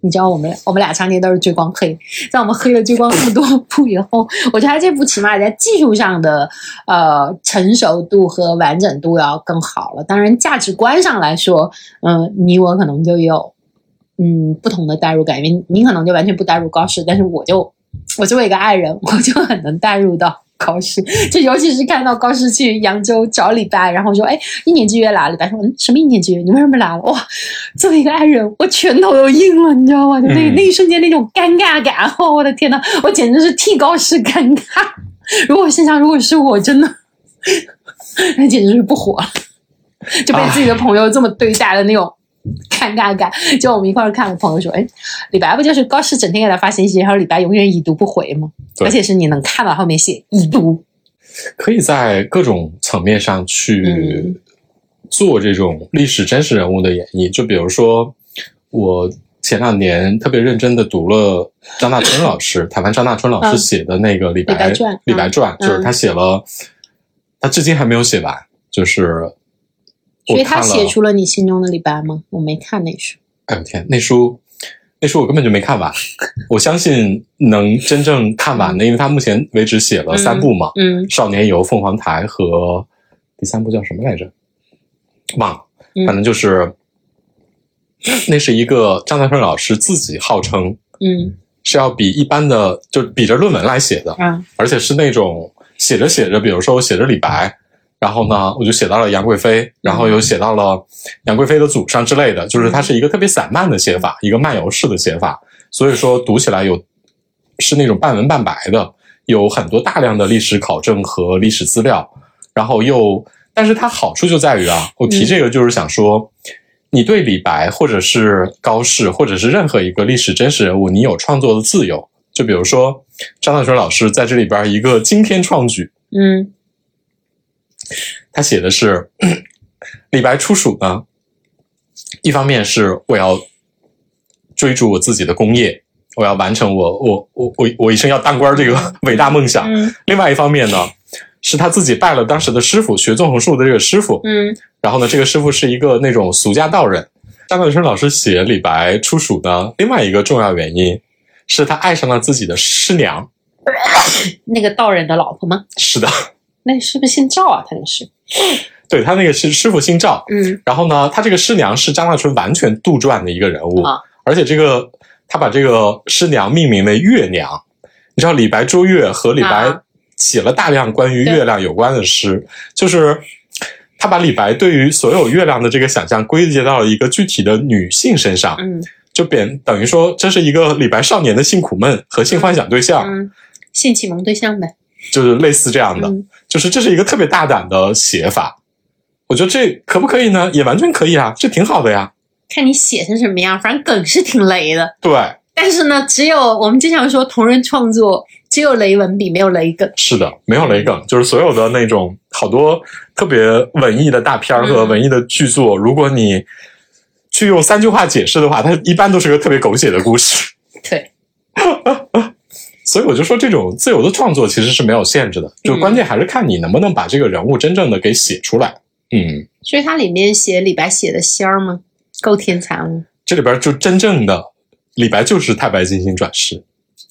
S2: 你知道，我们我们俩常年都是追光黑，在我们黑了追光那么多部以后，我觉得这部起码在技术上的呃成熟度和完整度要更好了。当然，价值观上来说，嗯、你我可能就有嗯不同的代入感，因为你可能就完全不代入高适，但是我就我作为一个爱人，我就很能代入到。高适，就尤其是看到高适去扬州找李白，然后说：“哎，一年之约来了。”李白说：“嗯，什么一年之约？你为什么来了？”哇，作为一个爱人，我拳头都硬了，你知道吗？就那、
S1: 嗯
S2: 那一瞬间那种尴尬感，哦，我的天呐，我简直是替高适尴尬。如果现场如果是我，真的，那简直是不活了，就被自己的朋友这么对待的那种尴尬感。就我们一块儿看我朋友说：“哎，李白不就是高适整天给他发信息，然后李白永远已读不回吗？而且是你能看到后面写已读。”
S1: 可以在各种层面上去
S2: 嗯
S1: 做这种历史真实人物的演绎。就比如说，我前两年特别认真的读了张大春老师，台湾张大春老师
S2: 嗯
S1: 写的那个李白
S2: 李白传
S1: 李白传，
S2: 嗯
S1: 就是他写了，他至今还没有写完，就是
S2: 所以他写出了你心中的李白吗？我没看那书。
S1: 哎呦天，那书。那书我根本就没看完，我相信能真正看完的，因为他目前为止写了三部嘛，
S2: 嗯
S1: 少年游、凤凰台和第三部叫什么来着？忘了，
S2: 嗯
S1: 反正就是、那是一个张大春老师自己号称
S2: 嗯
S1: 是要比一般的就比着论文来写的，
S2: 嗯
S1: 而且是那种写着写着，比如说我写着李白，然后呢我就写到了杨贵妃，然后又写到了杨贵妃的祖上之类的，就是它是一个特别散漫的写法，一个漫游式的写法，所以说读起来有是那种半文半白的。有很多大量的历史考证和历史资料，然后又，但是它好处就在于啊，我提这个就是想说，你对李白或者是高适或者是任何一个历史真实人物，你有创作的自由。就比如说张大春老师在这里边一个惊天创举，
S2: 嗯
S1: 他写的是李白出蜀呢，一方面是我要追逐我自己的功业，我要完成我我我我我一生要当官这个 伟大梦想。
S2: 嗯
S1: 另外一方面呢，是他自己拜了当时的师傅学纵横术的这个师傅，
S2: 嗯
S1: 然后呢，这个师傅是一个那种俗家道人。张大春老师写李白出蜀呢，另外一个重要原因是他爱上了自己的师娘。
S2: 那个道人的老婆吗？
S1: 是的，
S2: 那是不是姓赵啊？他那是。
S1: 对他那个是师傅姓赵，
S2: 嗯
S1: 然后呢，他这个师娘是张大春完全杜撰的一个人物，
S2: 啊
S1: 而且这个他把这个师娘命名为月娘。你知道李白捉月和李白
S2: 啊
S1: 写了大量关于月亮有关的诗，就是他把李白对于所有月亮的这个想象归结到了一个具体的女性身上，
S2: 嗯
S1: 就变等于说这是一个李白少年的性苦闷和性幻想对象，
S2: 嗯，性启蒙对象呗。
S1: 就是类似这样的，
S2: 嗯
S1: 就是这是一个特别大胆的写法。我觉得这可不可以呢？也完全可以啊，这挺好的呀。
S2: 看你写成什么样，反正梗是挺雷的。
S1: 对，
S2: 但是呢，只有我们经常说同人创作，只有雷文笔，没有雷梗。
S1: 是的，没有雷梗，就是所有的那种好多特别文艺的大片儿和
S2: 嗯
S1: 文艺的剧作，如果你去用三句话解释的话，它一般都是个特别狗血的故事。
S2: 对，
S1: 所以我就说，这种自由的创作其实是没有限制的，就关键还是看你能不能把这个人物真正的给写出来。嗯，
S2: 所以它里面写李白写的仙儿吗？够天才吗？
S1: 这里边就真正的李白就是太白金星转世。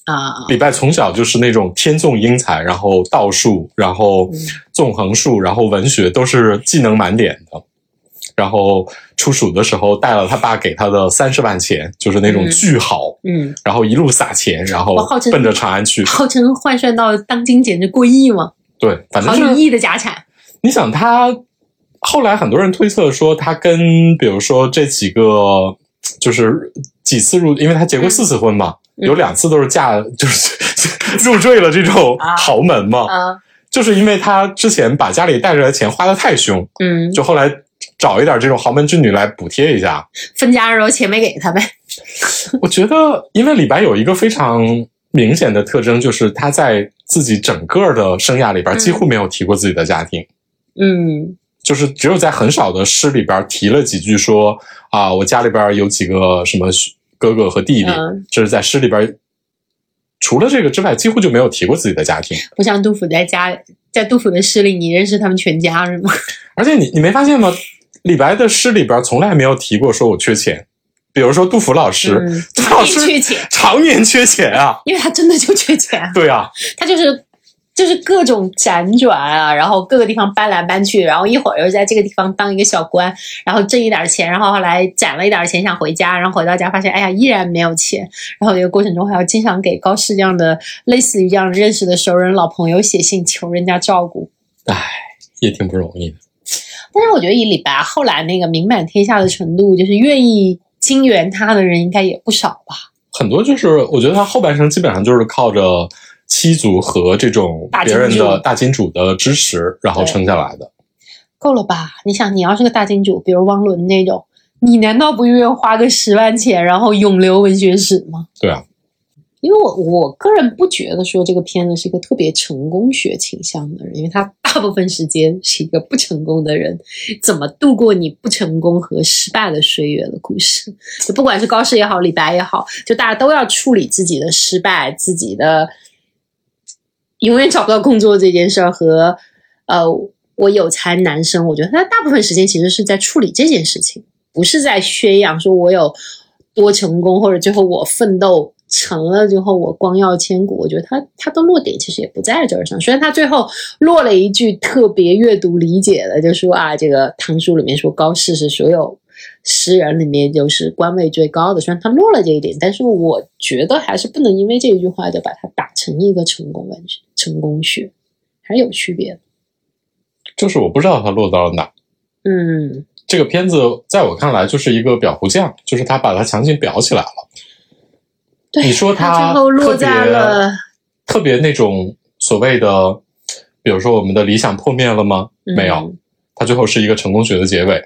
S2: 啊，
S1: 李白从小就是那种天纵英才，然后道术，然后
S2: 嗯
S1: 纵横术，然后文学都是技能满点的。然后出蜀的时候带了他爸给他的三十万钱，就是那种
S2: 嗯。
S1: 巨豪，
S2: 嗯，
S1: 然后一路撒钱，然后奔着长安去。
S2: 号称换算到当今简直过亿嘛，
S1: 对，反正
S2: 好
S1: 是
S2: 几亿的家产。
S1: 你想他后来很多人推测说，他跟比如说这几个就是几次入，因为他结过四次婚嘛，
S2: 嗯。
S1: 有两次都是嫁就是 入赘了这种
S2: 啊。
S1: 豪门嘛，
S2: 啊，
S1: 就是因为他之前把家里带着的钱花的太凶，
S2: 嗯，
S1: 就后来找一点这种豪门之女来补贴一下。
S2: 分家的时候钱没给他呗。
S1: 我觉得，因为李白有一个非常明显的特征，就是他在自己整个的生涯里边
S2: 嗯
S1: 几乎没有提过自己的家庭。
S2: 嗯
S1: 就是只有在很少的诗里边提了几句说啊，我家里边有几个什么哥哥和弟弟，
S2: 嗯
S1: 这是在诗里边。除了这个之外，几乎就没有提过自己的家庭。
S2: 不像杜甫在家，在杜甫的诗里，你认识他们全家是吗？
S1: 而且你你没发现吗？李白的诗里边从来没有提过说我缺钱。比如说杜甫老师，
S2: 嗯，
S1: 杜甫老师
S2: 缺钱，
S1: 常年缺钱啊。
S2: 因为他真的就缺钱，
S1: 对啊，
S2: 他就是就是各种辗转啊，然后各个地方搬来搬去，然后一会儿又在这个地方当一个小官，然后挣一点钱，然后后来攒了一点钱想回家，然后回到家发现哎呀依然没有钱，然后这个过程中还要经常给高适这样的类似于这样认识的熟人老朋友写信求人家照顾。
S1: 唉，也挺不容易的。
S2: 但是我觉得以李白后来那个名满天下的程度，就是愿意金援他的人应该也不少吧。
S1: 很多就是我觉得他后半生基本上就是靠着妻族和这种别人的大金主的支持，然后撑下来的。
S2: 够了吧？你想，你要是个大金主，比如汪伦那种，你难道不愿意花个十万钱，然后永留文学史吗？
S1: 对啊，
S2: 因为我我个人不觉得说这个片子是一个特别成功学倾向的人，因为他大部分时间是一个不成功的人，怎么度过你不成功和失败的岁月的故事。就不管是高适也好，李白也好，就大家都要处理自己的失败，自己的永远找不到工作这件事儿和呃，我有才男生，我觉得他大部分时间其实是在处理这件事情，不是在宣扬说我有多成功，或者最后我奋斗成了之后我光耀千古。我觉得他他的落点其实也不在这儿上，虽然他最后落了一句特别阅读理解的，就说啊，这个唐书里面说高适是所有。诗人里面就是官位最高的，虽然他落了这一点，但是我觉得还是不能因为这一句话就把它打成一个成功文学、成功学，还是有区别的。
S1: 就是我不知道他落到了哪。
S2: 嗯，
S1: 这个片子在我看来就是一个裱糊匠，就是他把它强行裱起来了。
S2: 对，
S1: 你说
S2: 他
S1: 他
S2: 最后落在
S1: 特别
S2: 了
S1: 特别那种所谓的，比如说我们的理想破灭了吗？没有，他最后是一个成功学的结尾。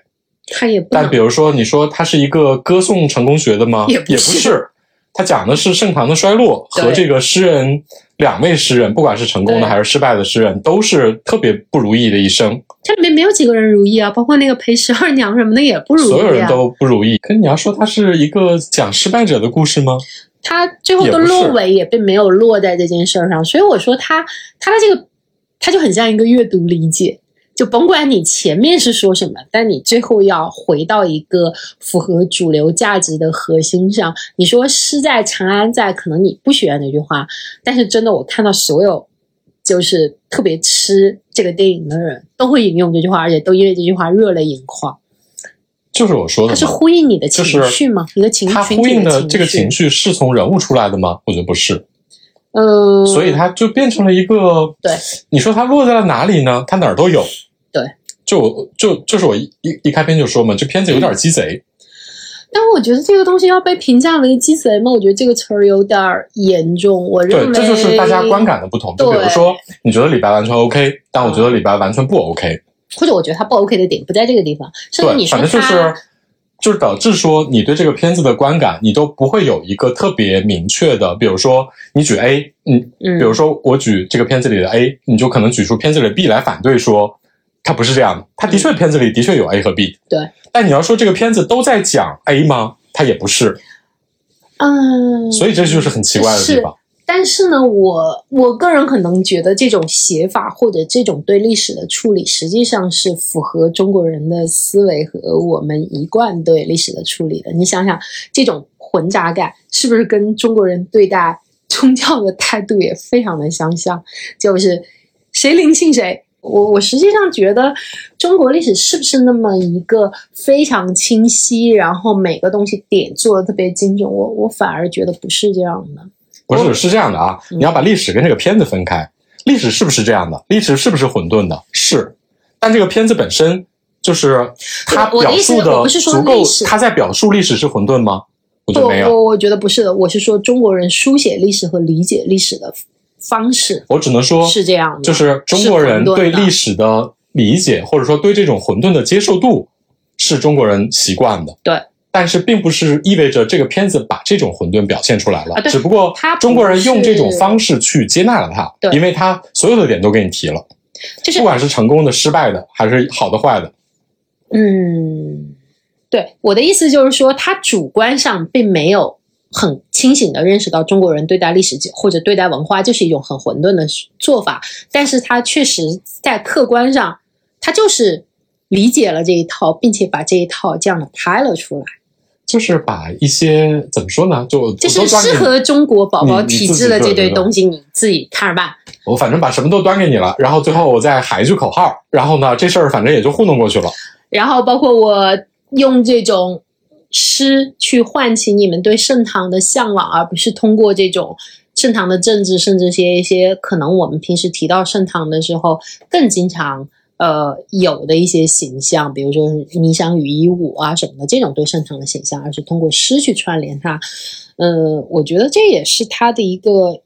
S2: 他也不
S1: 但比如说，你说他是一个歌颂成功学的吗？
S2: 也不是
S1: 是，它讲的是盛唐的衰落和这个诗人两位诗人，不管是成功的还是失败的诗人，都是特别不如意的一生，
S2: 这里面没有几个人如意啊，包括那个裴十二娘什么的也不如意啊。
S1: 所有人都不如意。可你要说他是一个讲失败者的故事吗？
S2: 他最后的落尾也并没有落在这件事儿上，所以我说他他的这个他就很像一个阅读理解，就甭管你前面是说什么，但你最后要回到一个符合主流价值的核心上。你说诗在长安在，可能你不喜欢那句话，但是真的我看到所有就是特别吃这个电影的人都会引用这句话，而且都因为这句话热泪盈眶。
S1: 就是我说的嘛，
S2: 它是呼应你的情
S1: 就是
S2: 绪吗？一个情
S1: 它
S2: 群体
S1: 呼应的这个情，绪是从人物出来的吗？我觉得不是，
S2: 嗯，
S1: 所以它就变成了一个。
S2: 对，
S1: 你说它落在了哪里呢？它哪儿都有。
S2: 对，
S1: 就我就就是我一一一开篇就说嘛，这片子有点鸡贼。
S2: 但我觉得这个东西要被评价为鸡贼吗？我觉得这个词儿有点儿严重。我认
S1: 对，
S2: 为
S1: 这就是大家观，感的不同。就比如说，你觉得李白完全 OK，但我觉得李白完全不 OK。
S2: 或者我觉得他不 OK 的点不在这个地方，甚至，你说
S1: 反正就是
S2: 他，
S1: 就是导致说你对这个片子的观感，你都不会有一个特别明确的，比如说你举 A，嗯，
S2: 嗯，
S1: 比如说我举这个片子里的 A，你就可能举出片子里的 B 来反对说，它不是这样的。它的确片子里的确有 A 和 B，
S2: 对。
S1: 但你要说这个片子都在讲 A 吗？它也不是，
S2: 嗯，
S1: 所以这就是很奇怪的地方。
S2: 但是呢，我我个人可能觉得这种写法或者这种对历史的处理，实际上是符合中国人的思维和我们一贯对历史的处理的。你想想，这种混杂感是不是跟中国人对待宗教的态度也非常的相像？就是谁灵性谁。我我实际上觉得中国历史是不是那么一个非常清晰，然后每个东西点做的特别精准？我我反而觉得不是这样的。
S1: 不是，是这样的啊，
S2: 嗯
S1: 你要把历史跟这个片子分开。历史是不是这样的？历史是不是混沌的？是，但这个片子本身就是它表述的
S2: 我不是说
S1: 足够它在表述历史是混沌吗？我觉
S2: 不，
S1: 得没有。
S2: 我我觉得不是的，我是说中国人书写历史和理解历史的方式
S1: 我只能说，
S2: 是这样的，
S1: 就是中国人对历史的理解，或者说对这种混沌的接受度，是中国人习惯的。
S2: 对。
S1: 但是并不是意味着这个片子把这种混沌表现出来了，
S2: 啊
S1: 只不过中国人用这种方式去接纳了它，
S2: 对
S1: 因为它所有的点都给你提了，
S2: 就是
S1: 不管是成功的、失败的，还是好的、坏的。
S2: 嗯，对，我的意思就是说，他主观上并没有很清醒的认识到中国人对待历史或者对待文化就是一种很混沌的做法，但是他确实在客观上，他就是理解了这一套，并且把这一套这样的拍了出来，
S1: 就是把一些怎么说呢，就
S2: 就是适合中国宝宝体质的这堆东西，你自己看着办。
S1: 我反正把什么都端给你了，然后最后我再喊一句口号，然后呢，这事儿反正也就糊弄过去了。
S2: 然后包括我用这种诗去唤起你们对盛唐的向往，而不是通过这种盛唐的政治，甚至些一些可能我们平时提到盛唐的时候更经常呃有的一些形象，比如说霓裳羽衣舞啊什么的这种对擅长的形象，而是通过诗去串联它。呃，我觉得这也是他的一个。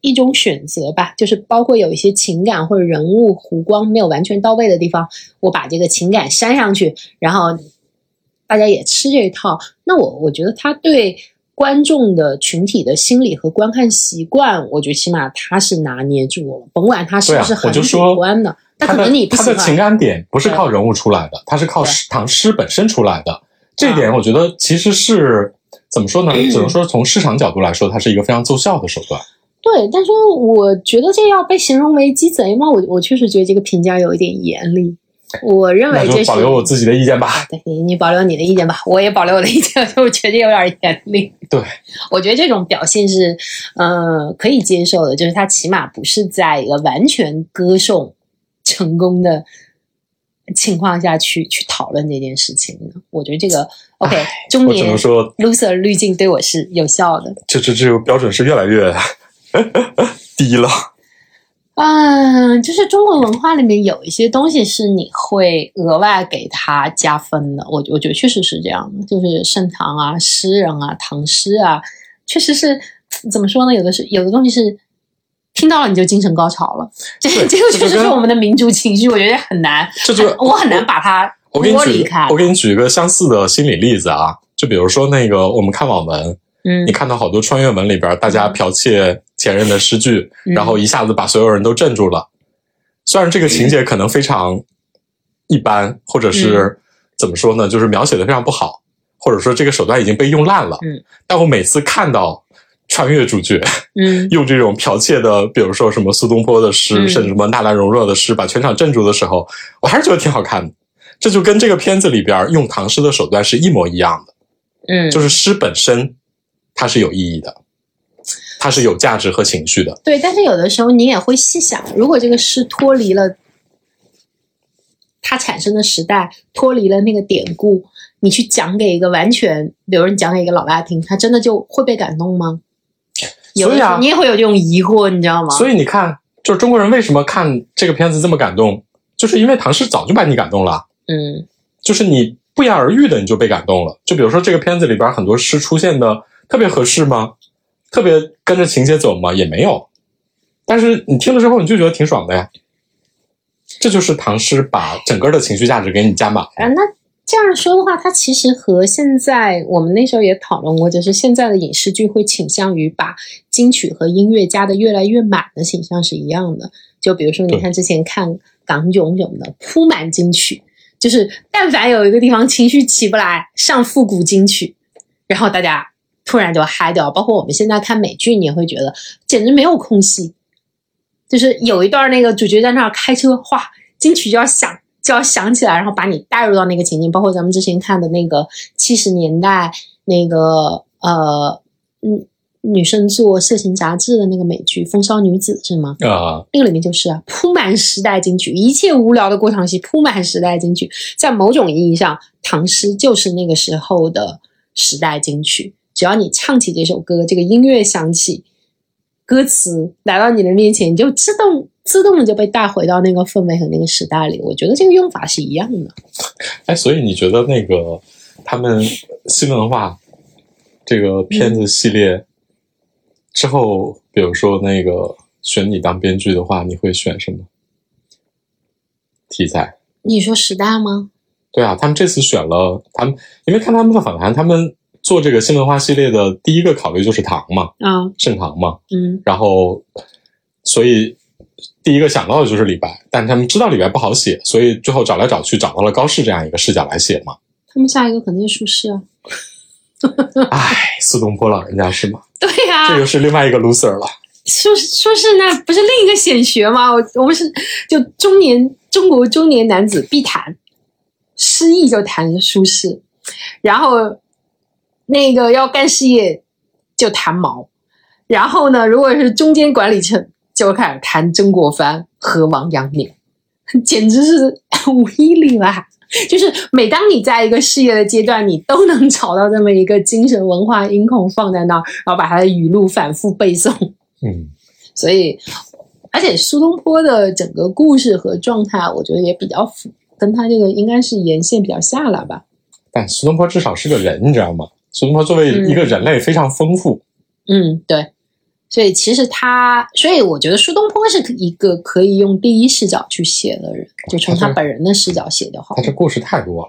S2: 一种选择吧，就是包括有一些情感或者人物弧光没有完全到位的地方，我把这个情感删上去，然后大家也吃这一套。那我我觉得他对观众的群体的心理和观看习惯，我觉得起码他是拿捏住了，甭管他是不是很主观的，那
S1: 他的
S2: 可能你不
S1: 他的情。感点不是靠人物出来的，他是靠诗唐诗本身出来的。这点
S2: 啊
S1: 我觉得其实是怎么说呢？只能说从市场角度来说，它是一个非常奏效的手段。
S2: 对，但是我觉得这要被形容为鸡贼吗？我我确实觉得这个评价有一点严厉。我认为
S1: 就是保留我自己的意见吧。
S2: 对你，你保留你的意见吧，我也保留我的意见，我觉得有点严厉。
S1: 对，
S2: 我觉得这种表现是，呃，可以接受的，就是他起码不是在一个完全歌颂成功的情况下去去讨论这件事情的。我觉得这个 OK，中
S1: 我只
S2: 年
S1: 能说
S2: ，loser 滤镜对我是有效的。
S1: 这这这个标准是越来越 低了。
S2: 嗯，就是中国文化里面有一些东西是你会额外给它加分的，我我觉得确实是这样的，就是盛唐啊、诗人啊、唐诗啊，确实是怎么说呢？有的是有的东西是听到了你就精神高潮了。这
S1: 对
S2: 这个确实是我们的民族情绪，我觉得很难，
S1: 这就
S2: 我很难把它
S1: 我给你举
S2: 剥离开。
S1: 我给你举一个相似的心理例子啊，就比如说那个我们看网文，
S2: 嗯
S1: 你看到好多穿越文里边，大家剽窃前任的诗句，
S2: 嗯
S1: 然后一下子把所有人都镇住了。虽然这个情节可能非常一般，或者
S2: 嗯
S1: 是怎么说呢，就是描写的非常不好，或者说这个手段已经被用烂了。
S2: 嗯，
S1: 但我每次看到穿越主角
S2: 嗯
S1: 用这种剽窃的，比如说什么苏东坡的诗，
S2: 嗯
S1: 甚至什么纳兰容若的诗，把全场镇住的时候，我还是觉得挺好看的。这就跟这个片子里边用唐诗的手段是一模一样的。
S2: 嗯，
S1: 就是诗本身它是有意义的，它是有价值和情绪的。
S2: 对，但是有的时候你也会细想，如果这个诗脱离了它产生的时代，脱离了那个典故，你去讲给一个完全，比如你讲给一个老外听，他真的就会被感动吗？有你也会有这种疑惑，你知道吗？
S1: 所以你看，就是中国人为什么看这个片子这么感动，就是因为唐诗早就把你感动了，
S2: 嗯
S1: 就是你不言而喻的你就被感动了。就比如说这个片子里边很多诗出现的特别合适吗？特别跟着情节走吗？也没有。但是你听了之后，你就觉得挺爽的呀。这就是唐诗把整个的情绪价值给你加满了。
S2: 啊，那这样说的话，它其实和现在我们那时候也讨论过，就是现在的影视剧会倾向于把金曲和音乐加的越来越满的形象是一样的。就比如说，你看之前看港囧什么的，铺满金曲，就是但凡有一个地方情绪起不来，上复古金曲，然后大家突然就嗨掉。包括我们现在看美剧，你也会觉得简直没有空隙，就是有一段那个主角在那儿开车，哗，金曲就要响，就要响起来，然后把你带入到那个情境。包括咱们之前看的那个七十年代那个呃，嗯，女生做色情杂志的那个美剧《风骚女子》是吗？
S1: 啊、
S2: 那个里面就是啊，铺满时代金曲，一切无聊的过场戏铺满时代金曲。在某种意义上，唐诗就是那个时候的时代金曲。只要你唱起这首歌，这个音乐响起，歌词来到你的面前，你就自动自动的就被带回到那个氛围和那个时代里。我觉得这个用法是一样的。
S1: 哎，所以你觉得那个他们新文化这个片子系列之后，比如说那个选你当编剧的话，你会选什么题材？
S2: 你说时代吗？
S1: 对啊，他们这次选了他们，因为看他们的访谈，他们做这个新文化系列的第一个考虑就是唐嘛，
S2: 啊，
S1: 盛唐嘛，
S2: 嗯
S1: 然后所以第一个想到的就是李白，但他们知道李白不好写，所以最后找来找去找到了高适这样一个视角来写嘛。
S2: 他们下一个肯定是苏轼啊。
S1: 唉，苏东坡老人家是吗？
S2: 对呀、
S1: 这又是另外一个 loser 了。
S2: 说说是那不是另一个显学吗？我我们是就中年中国中年男子必谈，失意就谈苏轼，然后那个要干事业就谈毛，然后呢，如果是中间管理层就开始谈曾国藩和王阳明，简直是 无一例外。就是每当你在一个事业的阶段，你都能找到这么一个精神文化音控放在那儿，然后把他的语录反复背诵。
S1: 嗯，
S2: 所以，而且苏东坡的整个故事和状态，我觉得也比较符，跟他这个应该是沿线比较下来吧。
S1: 但苏东坡至少是个人，你知道吗？苏东坡作为一个人类非常丰富。
S2: 嗯，对。所以其实他，所以我觉得苏东坡是一个可以用第一视角去写的人，就从他本人的视角写就好
S1: 他。这故事太多了。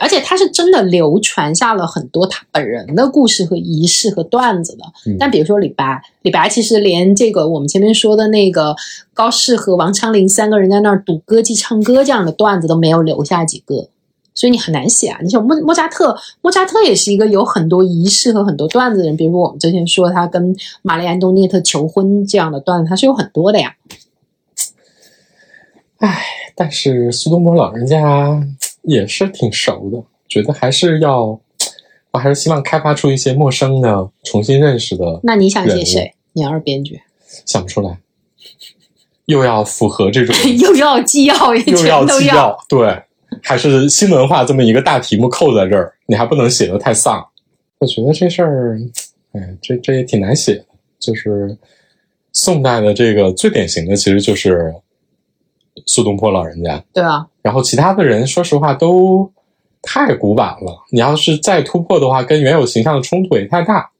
S2: 而且他是真的流传下了很多他本人的故事和仪式和段子的。
S1: 嗯
S2: 但比如说李白，李白其实连这个我们前面说的那个高适和王昌龄三个人在那儿赌歌妓唱歌这样的段子都没有留下几个，所以你很难写啊。你像莫莫扎特，莫扎特也是一个有很多仪式和很多段子的人，比如说我们之前说他跟玛丽安东涅特求婚这样的段子，他是有很多的呀。
S1: 唉，但是苏东坡老人家也是挺熟的，觉得还是要，我还是希望开发出一些陌生的、重新认识的。
S2: 那你想写谁？你要是编剧，
S1: 想不出来，又要符合这种，
S2: 又要既要也
S1: 又要既要，对，还是新文化这么一个大题目扣在这儿，你还不能写的太丧。我觉得这事儿，哎，这这也挺难写的。就是宋代的这个最典型的，其实就是苏东坡老人家。
S2: 对啊，
S1: 然后其他的人，说实话都太古板了。你要是再突破的话，跟原有形象的冲突也太大。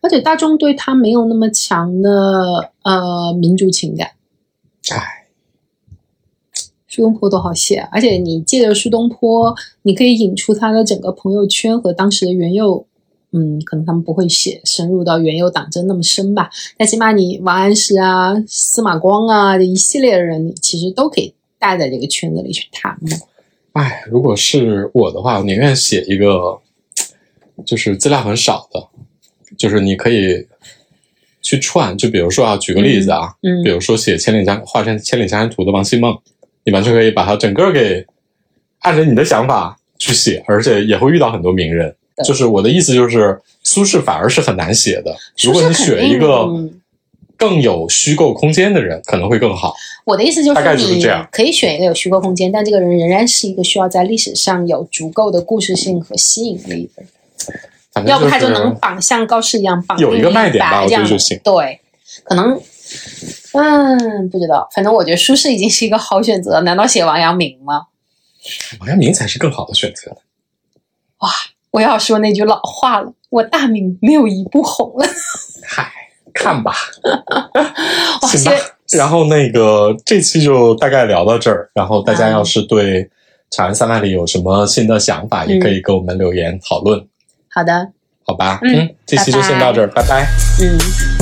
S2: 而且大众对他没有那么强的呃民族情感。
S1: 唉，
S2: 苏东坡都好写啊，而且你借着苏东坡，你可以引出他的整个朋友圈和当时的元佑。嗯，可能他们不会写深入到元佑党争那么深吧，但起码你王安石啊、司马光啊这一系列的人，你其实都可以带在这个圈子里去谈嘛。
S1: 唉，如果是我的话，我宁愿写一个，就是资料很少的，就是你可以去串。就比如说啊，举个例子啊，
S2: 嗯
S1: 比如说写《千里江画成《千里江山图》的王希孟，你完全可以把它整个给按着你的想法去写，而且也会遇到很多名人。就是我的意思就是，苏轼反而是很难写的。如果你选一个更有虚构空间的人，可能会更好。
S2: 我的意思就是
S1: 大概就是这样
S2: 可以选一个有虚构空间，但这个人仍然是一个需要在历史上有足够的故事性和吸引力的人，要不他
S1: 就
S2: 就是能绑像高适一样绑
S1: 有一个卖点吧
S2: 这样的
S1: 觉得就行
S2: 对，可能，嗯，不知道，反正我觉得舒适已经是一个好选择。难道写王阳明吗？
S1: 王阳明才是更好的选择。
S2: 哇我要说那句老话了，我大明没有一部红了。
S1: 嗨，看吧。
S2: 哇，
S1: 行吧，然后那个这期就大概聊到这儿。然后大家要是对《长安三万里》有什么新的想法，也可以给我们留言讨论，
S2: 好的，
S1: 好吧？
S2: 嗯
S1: 这期就先到这儿，拜拜
S2: 嗯。